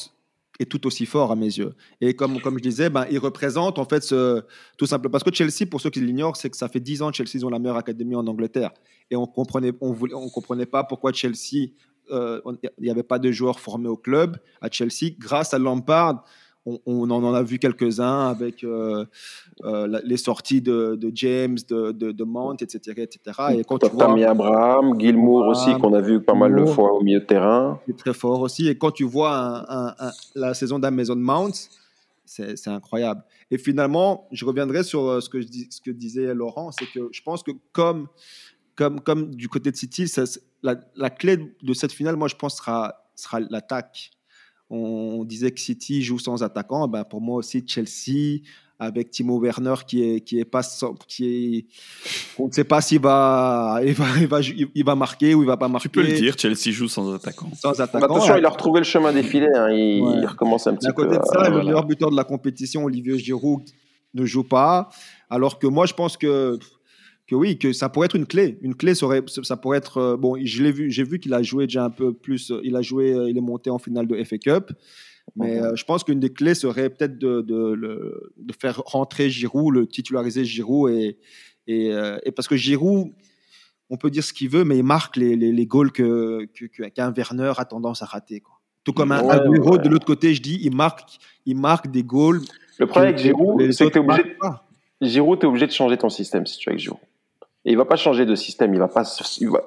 est tout aussi fort à mes yeux. Et comme, comme je disais, ben, il représente en fait ce, tout simplement. Parce que Chelsea, pour ceux qui l'ignorent, c'est que ça fait 10 ans que Chelsea ont la meilleure académie en Angleterre. Et on comprenait, on voulait, on comprenait pas pourquoi Chelsea, euh, il n'y avait pas de joueurs formés au club à Chelsea. Grâce à Lampard, on, en a vu quelques-uns avec euh, euh, les sorties de, James, de, de, Mount, etc. etc. Et quand tu vois, Abraham, Gilmour aussi, qu'on a vu pas mal de fois au milieu de terrain. C'est très fort aussi. Et quand tu vois la saison d'Amazon Mount, c'est incroyable. Et finalement, je reviendrai sur ce que, je ce que disait Laurent, c'est que je pense que comme, comme, comme du côté de City, la, la, clé de cette finale, moi, je pense, sera, sera l'attaque on disait que City joue sans attaquant. Ben pour moi aussi, Chelsea, avec Timo Werner qui est qui est pas qui est on ne sait pas s'il va il va, il va il va marquer ou il va pas marquer. Tu peux le dire, Chelsea joue sans attaquant. Sans attaquant. Attention, il a retrouvé le chemin défilé. Hein. Il, recommence un petit peu. À côté de ça, le meilleur buteur de la compétition, Olivier Giroud, ne joue pas. Alors que moi, je pense que que oui, que ça pourrait être une clé. Une clé serait, ça pourrait être euh, bon. Je l'ai vu, j'ai vu qu'il a joué déjà un peu plus. Euh, il a joué, euh, il est monté en finale de FA Cup. Mais je pense qu'une des clés serait peut-être de, de, de, faire rentrer Giroud, le titulariser Giroud et, et, et, parce que Giroud, on peut dire ce qu'il veut, mais il marque les, les, les goals que, qu'un Werner a tendance à rater. Quoi. Tout comme un, de l'autre côté, je dis, il marque, il marque des goals. Le problème avec Giroud, c'est que tu es obligé, Giroud, es obligé de changer ton système si tu es avec Giroud. Et il va pas changer de système. Il va pas,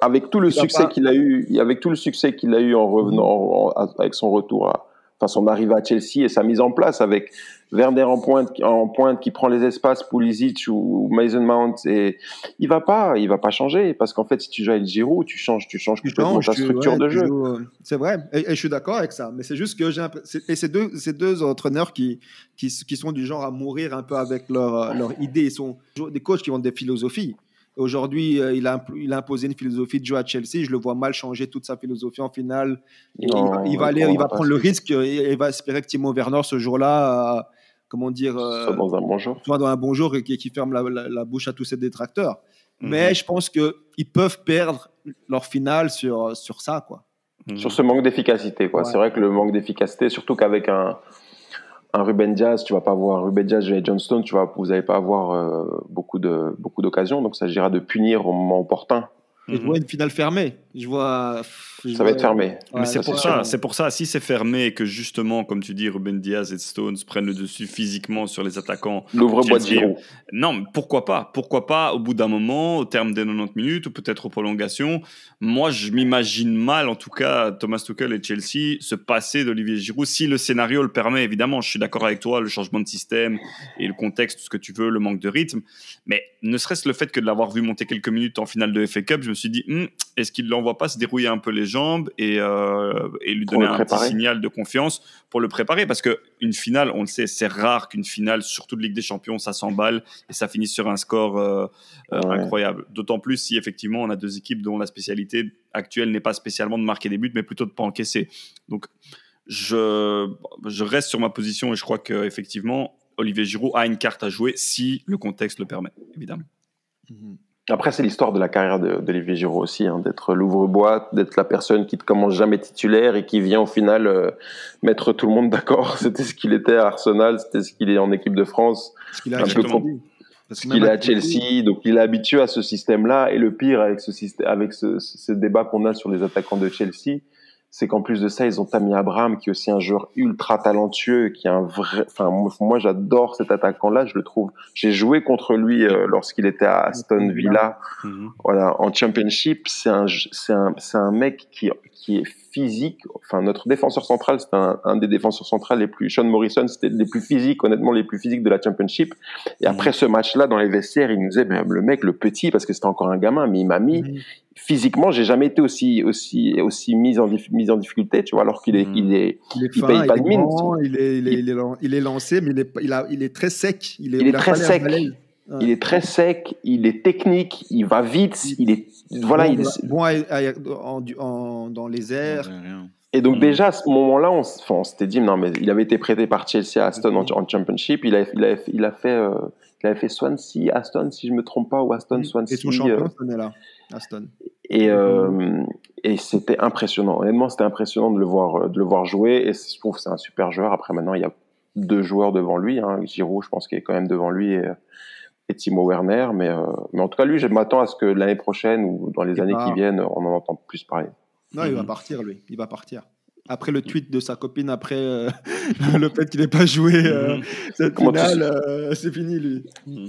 avec tout le succès qu'il a eu, avec tout le succès qu'il a eu en revenant, avec son retour à, enfin son arrivée à Chelsea et sa mise en place avec Werner en pointe, en pointe qui prend les espaces, Pulisic ou Mason Mount et il va pas, il va pas changer parce qu'en fait si tu joues avec Giroud, tu changes, tu changes complètement ta structure de jeu. Euh, c'est vrai, et, je suis d'accord avec ça, mais c'est juste que j'ai et ces deux, ces deux entraîneurs qui, qui, qui sont du genre à mourir un peu avec leur, leur idée, ils sont des coachs qui ont des philosophies. Aujourd'hui, euh, il, a, il a imposé une philosophie de jeu à Chelsea. Je le vois mal changer toute sa philosophie en finale. il, va, aller, il va prendre le risque et il va espérer que Timo Werner, ce jour-là, euh, comment dire, euh, soit dans un bon jour, soit dans un bon jour et qui, ferme la, bouche à tous ses détracteurs. Mhm. Mais je pense qu'ils peuvent perdre leur finale sur, sur ça. Quoi. Sur ce manque d'efficacité. quoi. C'est vrai que le manque d'efficacité, surtout qu'avec un un Ruben Diaz, tu vas pas avoir Ruben Diaz et Johnston, tu vas, vous n'allez pas avoir euh, beaucoup de beaucoup d'occasions, donc ça s'agira de punir au moment opportun. Et je vois une finale fermée. Je vois. ça va être fermé. Mais c'est pour ça. C'est pour ça. Si c'est fermé et que justement, comme tu dis, Ruben Diaz et Stones prennent le dessus physiquement sur les attaquants. L'ouvre-boîte Giroud. Non, pourquoi pas? Pourquoi pas au bout d'un moment, au terme des 90 minutes ou peut-être aux prolongations Moi, je m'imagine mal, en tout cas, Thomas Tuchel et Chelsea se passer d'Olivier Giroud si le scénario le permet. Évidemment, je suis d'accord avec toi, le changement de système et le contexte, tout ce que tu veux, le manque de rythme. Mais ne serait-ce le fait que de l'avoir vu monter quelques minutes en finale de FA Cup, je me suis dit, hmm, est-ce qu'il ne l'envoie pas se dérouiller un peu les jambes et, euh, et lui donner un petit signal de confiance pour le préparer Parce qu'une finale, on le sait, c'est rare qu'une finale, surtout de Ligue des Champions, ça s'emballe et ça finisse sur un score euh, euh, incroyable. D'autant plus si effectivement on a deux équipes dont la spécialité actuelle n'est pas spécialement de marquer des buts, mais plutôt de pas encaisser. Donc je, je reste sur ma position et je crois qu'effectivement, Olivier Giroud a une carte à jouer si le contexte le permet, évidemment. Mhm. Après, c'est l'histoire de la carrière d'Olivier Giroud aussi, hein, d'être l'ouvre-boîte, d'être la personne qui ne commence jamais titulaire et qui vient au final euh, mettre tout le monde d'accord. C'était ce qu'il était à Arsenal, c'était ce qu'il est en équipe de France. Ce qu'il a un peu Parce qu'il est à Chelsea, donc il est habitué à ce système-là. Et le pire avec ce système, avec ce, ce débat qu'on a sur les attaquants de Chelsea, c'est qu'en plus de ça, ils ont Tammy Abraham, qui est aussi un joueur ultra talentueux, qui est un vrai. Enfin, moi, j'adore cet attaquant-là. Je le trouve. J'ai joué contre lui euh, lorsqu'il était à Aston Villa, mhm. voilà, en Championship. C'est un, c'est un, c'est un mec qui, qui est physique. Enfin, notre défenseur central, c'est un, un, des défenseurs centrales les plus. Sean Morrison, c'était les plus physiques, honnêtement, les plus physiques de la Championship. Et après mhm. ce match-là, dans les vestiaires, il nous disait, ben, le mec, le petit, parce que c'était encore un gamin, mais il m'a mis. Physiquement, j'ai jamais été aussi aussi aussi mis en mise en difficulté, tu vois, alors qu'il est il est il, est paye pas de mine. il, est, il, est, il, est, lancé, mais il est il, a, il est très sec. Il est, il est très sec. Il est très sec, il est technique, il va vite, il est voilà, il est bon en, dans les airs. Et donc mm. déjà à ce moment-là, on, on s'était dit non mais il avait été prêté par Chelsea à Aston en, en, Championship, il a il il a fait euh, il avait fait Swansea, Aston si je me trompe pas ou Aston Swansea. Et son champion euh, là, Aston. Et, euh, et c'était impressionnant. Honnêtement, c'était impressionnant de le voir, de le voir jouer. Et je trouve que c'est un super joueur. Après, maintenant, il y a deux joueurs devant lui. Hein. Giroud, je pense qu'il est quand même devant lui. Et, Timo Werner. Mais, euh, mais en tout cas, lui, je m'attends à ce que l'année prochaine ou dans les années qui viennent, on en entende plus parler. Non, il va mhm. partir, lui. Il va partir après le tweet de sa copine, après euh, le fait qu'il n'ait pas joué euh, mhm. cette finale, euh, c'est fini lui. Mhm.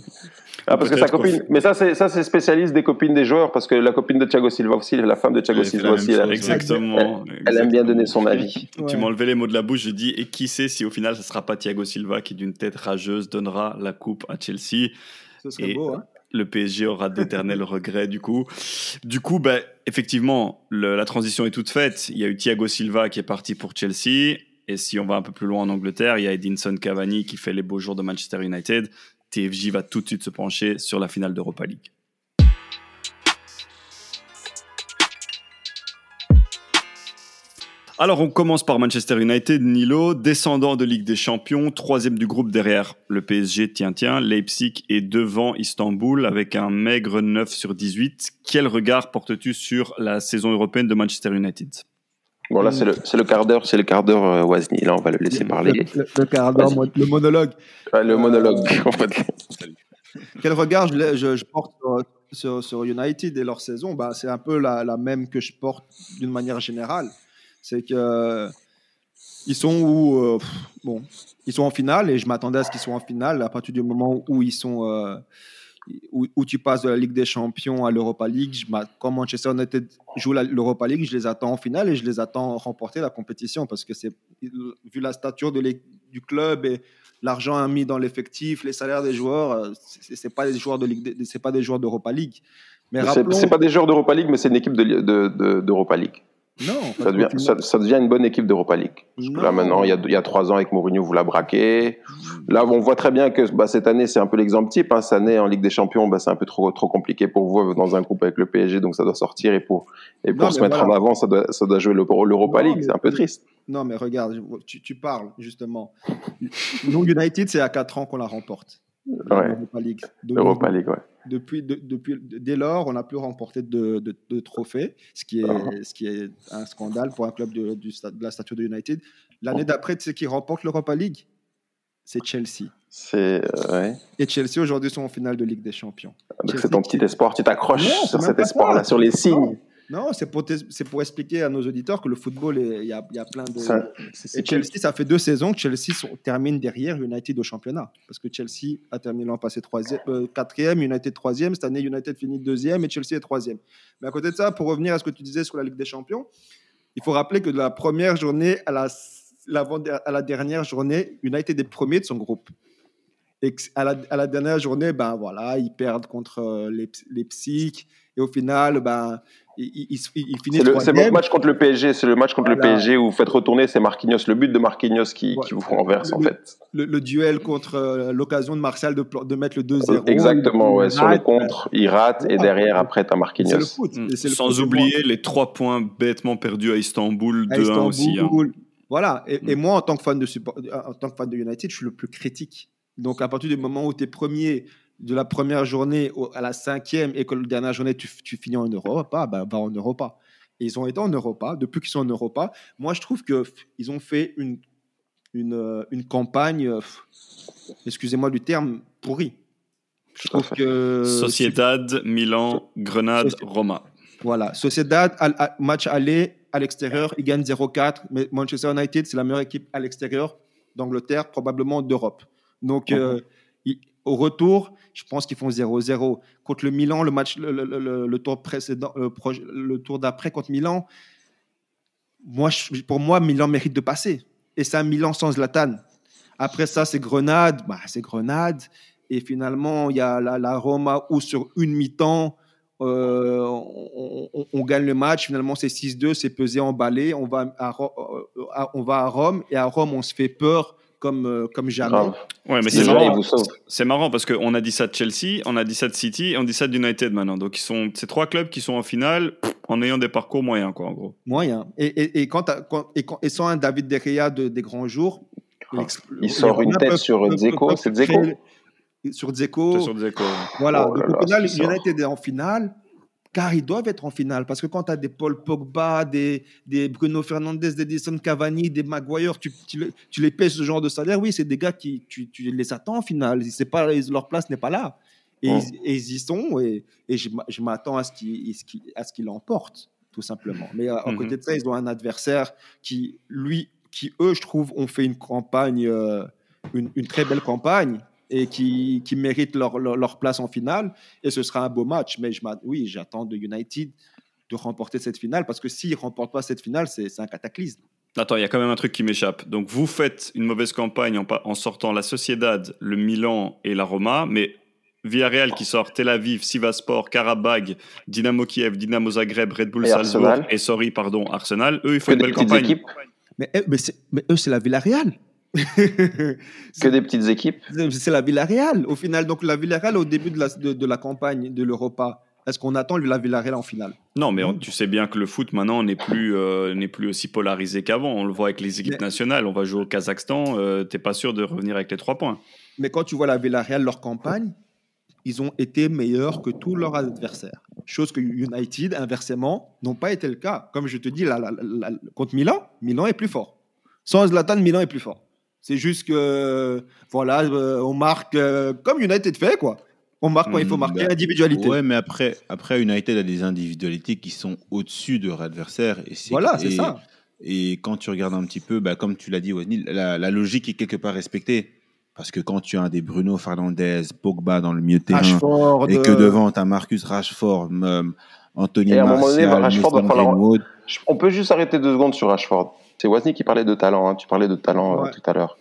Ah, parce que sa copine, mais ça c'est ça c'est spécialiste des copines des joueurs parce que la copine de Thiago Silva aussi, la femme de Thiago Silva aussi, elle, exactement, elle, aime bien donner son avis. Tu m'as enlevé les mots de la bouche, je dis et qui sait si au final ce sera pas Thiago Silva qui d'une tête rageuse donnera la coupe à Chelsea. Ce serait beau, hein le PSG aura d'éternels regrets du coup. Du coup, ben, effectivement, la transition est toute faite. Il y a eu Thiago Silva qui est parti pour Chelsea. Et si on va un peu plus loin en Angleterre, il y a Edinson Cavani qui fait les beaux jours de Manchester United. TFJ va tout de suite se pencher sur la finale d'Europa League. Alors on commence par Manchester United, Nilo, descendant de Ligue des Champions, troisième du groupe derrière le PSG, tiens tiens, Leipzig est devant Istanbul avec un maigre 9 sur 18. Quel regard portes-tu sur la saison européenne de Manchester United? Bon là c'est le, le quart d'heure, c'est le quart d'heure euh, Wazni, là on va le laisser parler. Le, quart d'heure, le monologue. le monologue en fait. Quel regard je, porte sur, sur, United et leur saison? Bah, C'est un peu la, la même que je porte d'une manière générale c'est que ils sont où euh, bon, ils sont en finale et je m'attendais à ce qu'ils soient en finale à partir du moment où ils sont euh, où, tu passes de la Ligue des Champions à l'Europa League. Je, quand Manchester United joue l'Europa League, je les attends en finale et je les attends remporter la compétition parce que c'est vu la stature de du club et l'argent mis dans l'effectif, les salaires des joueurs, euh, c'est pas des joueurs de Ligue, c'est pas des joueurs d'Europa League. Mais c'est pas des joueurs d'Europa League, mais c'est une équipe d'Europa de, League. Non. Ça devient, ça, devient, une bonne équipe d'Europa League. là, maintenant, il y, a, il y, a, trois ans, avec Mourinho, vous la braquez. Là, on voit très bien que bah, cette année, c'est un peu l'exemple type. Hein. Cette année, en Ligue des Champions, bah, c'est un peu trop, trop compliqué pour vous dans un groupe avec le PSG, donc ça doit sortir. Et pour, et pour se mettre en avant, ça doit, ça doit jouer l'Europa League. C'est un peu triste. Non, mais regarde, tu, tu parles, justement. Nous, United, c'est à quatre ans qu'on la remporte. L'Europa League. Europa League, ouais depuis, depuis, dès lors, on n'a plus remporté de, de, trophées, ce qui, est, ah. ce qui est un scandale pour un club de, de la stature de United. L'année d'après, tu sais qui remporte l'Europa League? C'est Chelsea. C'est euh, Et Chelsea aujourd'hui sont en finale de Ligue des Champions. Donc c'est ton petit espoir, tu t'accroches sur cet espoir-là, sur les signes. Non, c'est pour, pour, expliquer à nos auditeurs que le football, il y a, y a, plein de. et Chelsea, ça fait deux saisons que Chelsea termine derrière United au championnat. Parce que Chelsea a terminé l'an passé troisième, euh, quatrième, United troisième. Cette année, United finit deuxième et Chelsea est troisième. Mais à côté de ça, pour revenir à ce que tu disais sur la Ligue des Champions, il faut rappeler que de la première journée à la, à la dernière journée, United est premier de son groupe. Et à la, à la dernière journée, ben voilà, ils perdent contre les, les Psych. Et au final, ben, il, il, finit C'est le, match contre le PSG. C'est le match contre le PSG où vous faites retourner, c'est Marquinhos. Le but de Marquinhos qui, qui vous renverse, en fait. Le, duel contre euh, l'occasion de Martial de, de mettre le 2-0. Exactement, ouais. Sur le contre, il rate. Et derrière, après, tu as Marquinhos. C'est le foot. Mm. Sans oublier les trois points bêtement perdus à Istanbul, 2-1 aussi. Hein. Voilà. Et, et, mm. moi, en tant, que fan de support, en tant que fan de United, je suis le plus critique. Donc, à partir du moment où tu es premier de la première journée à la cinquième et que la dernière journée, tu, finis en Europa, bah, va en Europa. Et ils ont été en Europa. Depuis qu'ils sont en Europa, moi, je trouve qu'ils ont fait une, une, une campagne, excusez-moi du terme, pourrie. Je trouve que. Sociedad, Milan, Grenade, Sociedad. Roma. Voilà. Sociedad, al- al- match aller à l'extérieur, ils gagnent 0-4. Mais Manchester United, c'est la meilleure équipe à l'extérieur d'Angleterre, probablement d'Europe. Donc, euh, ils- au retour, je pense qu'ils font 0-0. Contre le Milan, le match, le, tour précédent, proj- le tour d'après contre Milan, moi, pour moi, Milan mérite de passer. Et c'est un Milan sans Zlatan. Après ça, c'est Grenade. Bah, c'est Grenade. Et finalement, il y a la, Roma où sur une mi-temps, euh, on, gagne le match. Finalement, c'est 6-2, c'est pesé, emballé. On va euh, à- on va à Rome et à Rome, on se fait peur comme, euh, comme jamais. Ouais, mais c'est marrant. C'est marrant parce qu'on a dit ça de Chelsea, on a dit ça de City et on dit ça d'United maintenant. Donc, ils sont ces trois clubs qui sont en finale en ayant des parcours moyens, quoi, en gros. Moyen. Et, et, et, quand et, quand- et sans un David De Gea de- des grands jours, Ah, il sort une tête peuvent- sur Dzeko, c'est Dzeko Sur Dzeko. Sur échos. Voilà. Oh là Donc, là, au final. United est en finale, car ils doivent être en finale. Parce que quand tu as des Paul Pogba, des, des Bruno Fernandes, des Edison Cavani, des Maguire, tu, tu, les- tu les payes ce genre de salaire, oui, c'est des gars qui tu, tu les attends en finale. C'est pas, leur place n'est pas là. Et, Mm. ils, et ils y sont, et, et je, m'a- je m'attends à ce qu'ils qu'ils l'emportent, tout simplement. Mais à, Mhm. côté de ça, ils ont un adversaire qui, lui, qui, eux, je trouve, ont fait une campagne, euh, une, une très belle campagne et qui, qui méritent leur, leur, leur place en finale. Et ce sera un beau match. Mais je oui, j'attends de United de remporter cette finale parce que s'ils ne remportent pas cette finale, c'est un cataclysme. Attends, il y a quand même un truc qui m'échappe. Donc, vous faites une mauvaise campagne en, sortant la Sociedad, le Milan et la Roma, mais Villarreal qui sort Tel Aviv, Sivaspor, Karabag, Dynamo Kiev, Dynamo Zagreb, Red Bull Et Salzbourg Arsenal. et sorry, pardon, Arsenal, eux, ils font Que une belle campagne. équipes. Mais, eh, mais eux, c'est la Villarreal. Que des petites équipes. c'est la Villarreal. Au final, donc la Villarreal, au début de la, de, de la campagne de l'Europa, est-ce qu'on attend la Villarreal en finale? Non, mais on- tu sais bien que le foot maintenant n'est plus, euh, n'est plus aussi polarisé qu'avant. On le voit avec les équipes Mais- nationales. On va jouer au Kazakhstan, euh, t'es pas sûr de revenir avec les trois points. Mais quand tu vois la Villarreal, leur campagne, ils ont été meilleurs que tous leurs adversaires. Chose que United, inversement, n'ont pas été le cas. Comme je te dis, la- la- la- la- contre Milan, Milan est plus fort. Sans Zlatan, Milan est plus fort. C'est juste que, voilà, euh, on marque euh, comme United fait, quoi. On marque quand il faut Mm, marquer bah, individualité. Ouais, mais après, après, United a des individualités qui sont au-dessus de leur adversaire. Et Voilà, c'est ça. Et quand tu regardes un petit peu, bah, comme tu l'as dit, Wesley, la, la logique est quelque part respectée. Parce que quand tu as des Bruno Fernandez, Pogba dans le milieu de terrain, Rashford, et que euh, devant, tu as Marcus Rashford, Anthony Et à un moment donné, Martial, Rashford va Mason falloir- Greenwood. Je- On peut juste arrêter deux secondes sur Rashford. C'est Wozni qui parlait de talent. hein. Tu parlais de talent euh, tout à l'heure.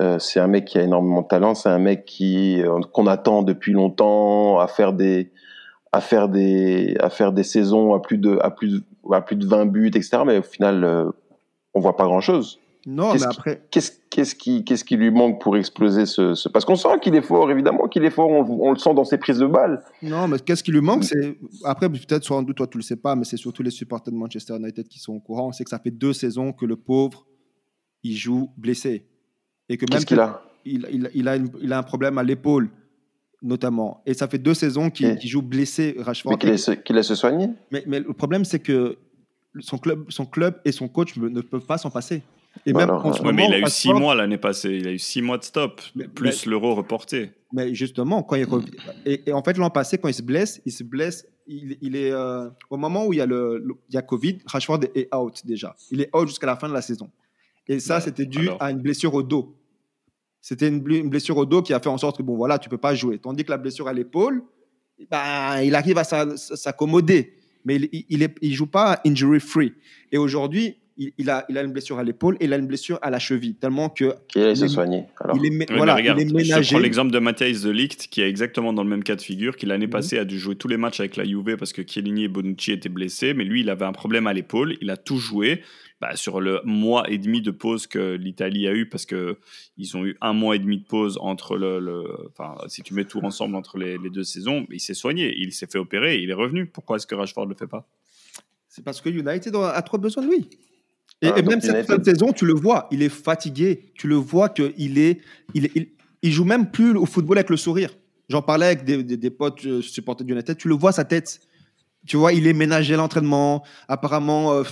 Euh, c'est un mec qui a énormément de talent. C'est un mec qui euh, qu'on attend depuis longtemps à faire des à faire des à faire des saisons à plus de à plus à plus de 20 buts, etc. Mais au final, on voit pas grand chose. Non, qu'est-ce mais après, Qu'est-ce qu'est-ce qui qu'est-ce qui lui manque pour exploser ce, ce... parce qu'on sent qu'il est fort évidemment qu'il est fort. On, on le sent dans ses prises de balles. Non, mais qu'est-ce qui lui manque c'est Après, peut-être, sans doute, toi, tu le sais pas, mais c'est surtout les supporters de Manchester United qui sont au courant. C'est que ça fait deux saisons que le pauvre, il joue blessé. Et que même Qu'est-ce qu'il a il, il- il a une- il a un problème à l'épaule, notamment. Et ça fait deux saisons qu'il joue blessé, Rashford. Mais qu'il laisse qu'il laisse se soigner. Mais, mais le problème, c'est que son club, son club et son coach ne peuvent pas s'en passer. Et Bah même alors, en ce euh, Ouais, mais il a eu six mois l'année passée. Il a eu six mois de stop, Mais- plus l'euro reporté. Mais justement, quand il revient. Et, et en fait, l'an passé, quand il se blesse, il se blesse. Il, il est euh, au moment où il y a le, le- il y a Covid, Rashford est out déjà. Il est out jusqu'à la fin de la saison. Et ça, c'était dû alors. à une blessure au dos. C'était une, bl- une blessure au dos qui a fait en sorte que bon voilà, tu peux pas jouer. Tandis que la blessure à l'épaule, bah, il arrive à s'a- s'accommoder, mais il, il, il est, il joue pas injury free. Et aujourd'hui, il, il a, il a une blessure à l'épaule et il a une blessure à la cheville, tellement que Qu'il Il est- se soigner. Alors. il est, mé- Ouais, voilà, regarde, il est je ménagé. prends l'exemple de Matthijs de Ligt, qui est exactement dans le même cas de figure, qui l'année Mhm. passée a dû jouer tous les matchs avec la Juve parce que Chiellini et Bonucci étaient blessés, mais lui, il avait un problème à l'épaule, il a tout joué. Bah, sur le mois et demi de pause que l'Italie a eu, parce que ils ont eu un mois et demi de pause entre le, le- enfin, si tu mets tout ensemble entre les, les deux saisons, il s'est soigné, il s'est fait opérer, il est revenu. Pourquoi est-ce que Rashford le fait pas? C'est parce que United a a trop besoin de lui. Et, Ah, et même cette fin de saison, tu le vois, il est fatigué. Tu le vois qu'il est, il, il, il joue même plus au football avec le sourire. J'en parlais avec des, des, des potes euh, supporters du United. Tu le vois sa tête. Tu vois, il est ménagé à l'entraînement. Apparemment, euh,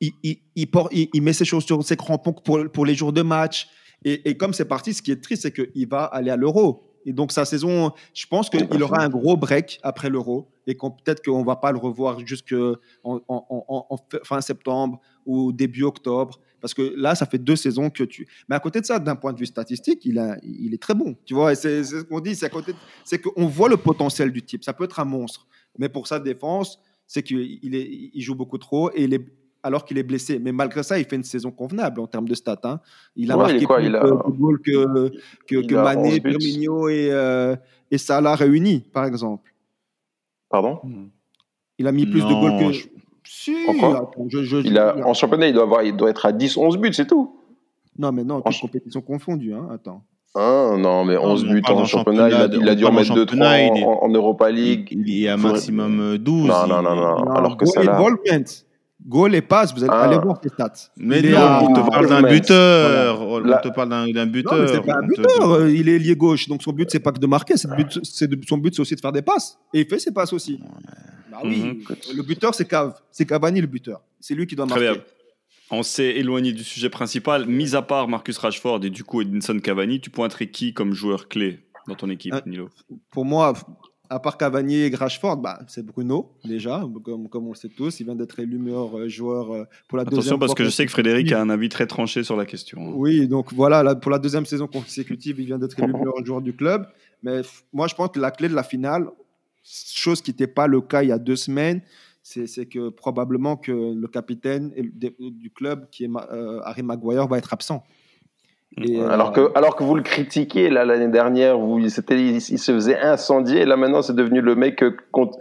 il, il, il, porte- il- il met ses choses sur ses crampons pour, pour les jours de match. Et, et comme c'est parti, ce qui est triste, c'est qu'il va aller à l'Euro. Et donc sa saison, je pense qu'il aura un gros break après l'Euro et qu'on peut-être qu'on va pas le revoir jusque en, en- en- en fin septembre ou début octobre. Parce que là, ça fait deux saisons que tu. Mais à côté de ça, d'un point de vue statistique, il, a, il est très bon. Tu vois, et c'est c'est ce qu'on dit, c'est à côté. de- C'est qu'on voit le potentiel du type. Ça peut être un monstre, mais pour sa défense, c'est qu'il est, il joue beaucoup trop et il est, alors qu'il est blessé. Mais malgré ça, il fait une saison convenable en termes de stats. hein. Il a Ouais, il marqué quoi, plus il a- de goals que, que, il Mané, 11 buts. Firmino et, euh, et Salah réunis, par exemple. Pardon? Il a mis plus de goals que. je- Si, Encore attends, je- je- il a, En championnat, il doit, avoir, il doit être à 10-11 buts, c'est tout. Non, mais non, toutes Franchement. compétitions confondues. Hein. Attends. Hein, non, mais 11 on buts en en championnat, il a, championnat, il a dû en en mettre 2-3 championnat, il est- en, en Europa League. Il a Faudrait- maximum euh, 12. Non, non, non, non. Non, alors que Salah- involvement. Goal et passe, vous allez Ah. allez voir ses stats. Mais non, à- on te parle d'un Voilà. buteur. On te parle d'un Non, buteur. c'est pas un te- buteur, euh, il est lié gauche, donc son but c'est pas que de marquer, but- de- son but c'est aussi de faire des passes. Et il fait ses passes aussi. Bah oui, Mhm. le buteur c'est Cave, c'est Cavani le buteur. C'est lui qui doit Très marquer. bien. On s'est éloigné du sujet principal. Mis à part Marcus Rashford et du coup Edinson Cavani, tu pointerais qui comme joueur clé dans ton équipe, Ah. Nilo? Pour moi, à part Cavani et Rashford, bah, c'est Bruno déjà, comme, comme on le sait tous, il vient d'être élu meilleur euh, joueur euh, pour la deuxième Attention parce que je sais que Frédéric a un avis très tranché sur la question. Oui, donc voilà, là, pour la deuxième saison consécutive, il vient d'être élu meilleur joueur du club. Mais moi, je pense que la clé de la finale, chose qui n'était pas le cas il y a deux semaines, c'est que probablement que le capitaine du club, qui est euh, Harry Maguire, va être absent. Et, euh, Alors que, alors que vous le critiquiez là l'année dernière, vous, c'était, il, il se faisait incendier, et là maintenant c'est devenu le mec euh, contre-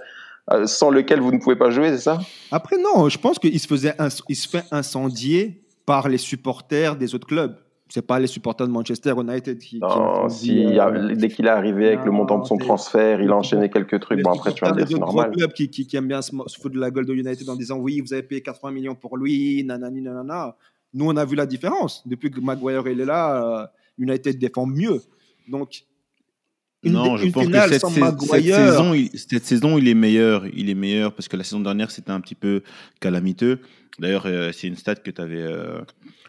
euh, sans lequel vous ne pouvez pas jouer, c'est ça? Après, non, je pense qu'il se, faisait il se fait incendier par les supporters des autres clubs. C'est pas les supporters de Manchester United qui. Non, si, a- euh, dès qu'il est arrivé avec le montant de son transfert, il a enchaîné quelques trucs. Bon après tu vas dire c'est normal. clubs qui, qui, qui aiment bien se foutre de la gueule de United en disant oui, vous avez payé 80 millions pour lui, nanani, nanana. Nous, on a vu la différence. Depuis que Maguire il est là, euh, United défend mieux. Donc, une, non, je pense que cette, saison, il, cette saison, il est meilleur. Il est meilleur parce que la saison dernière, c'était un petit peu calamiteux. D'ailleurs, euh, c'est une stat que tu avais,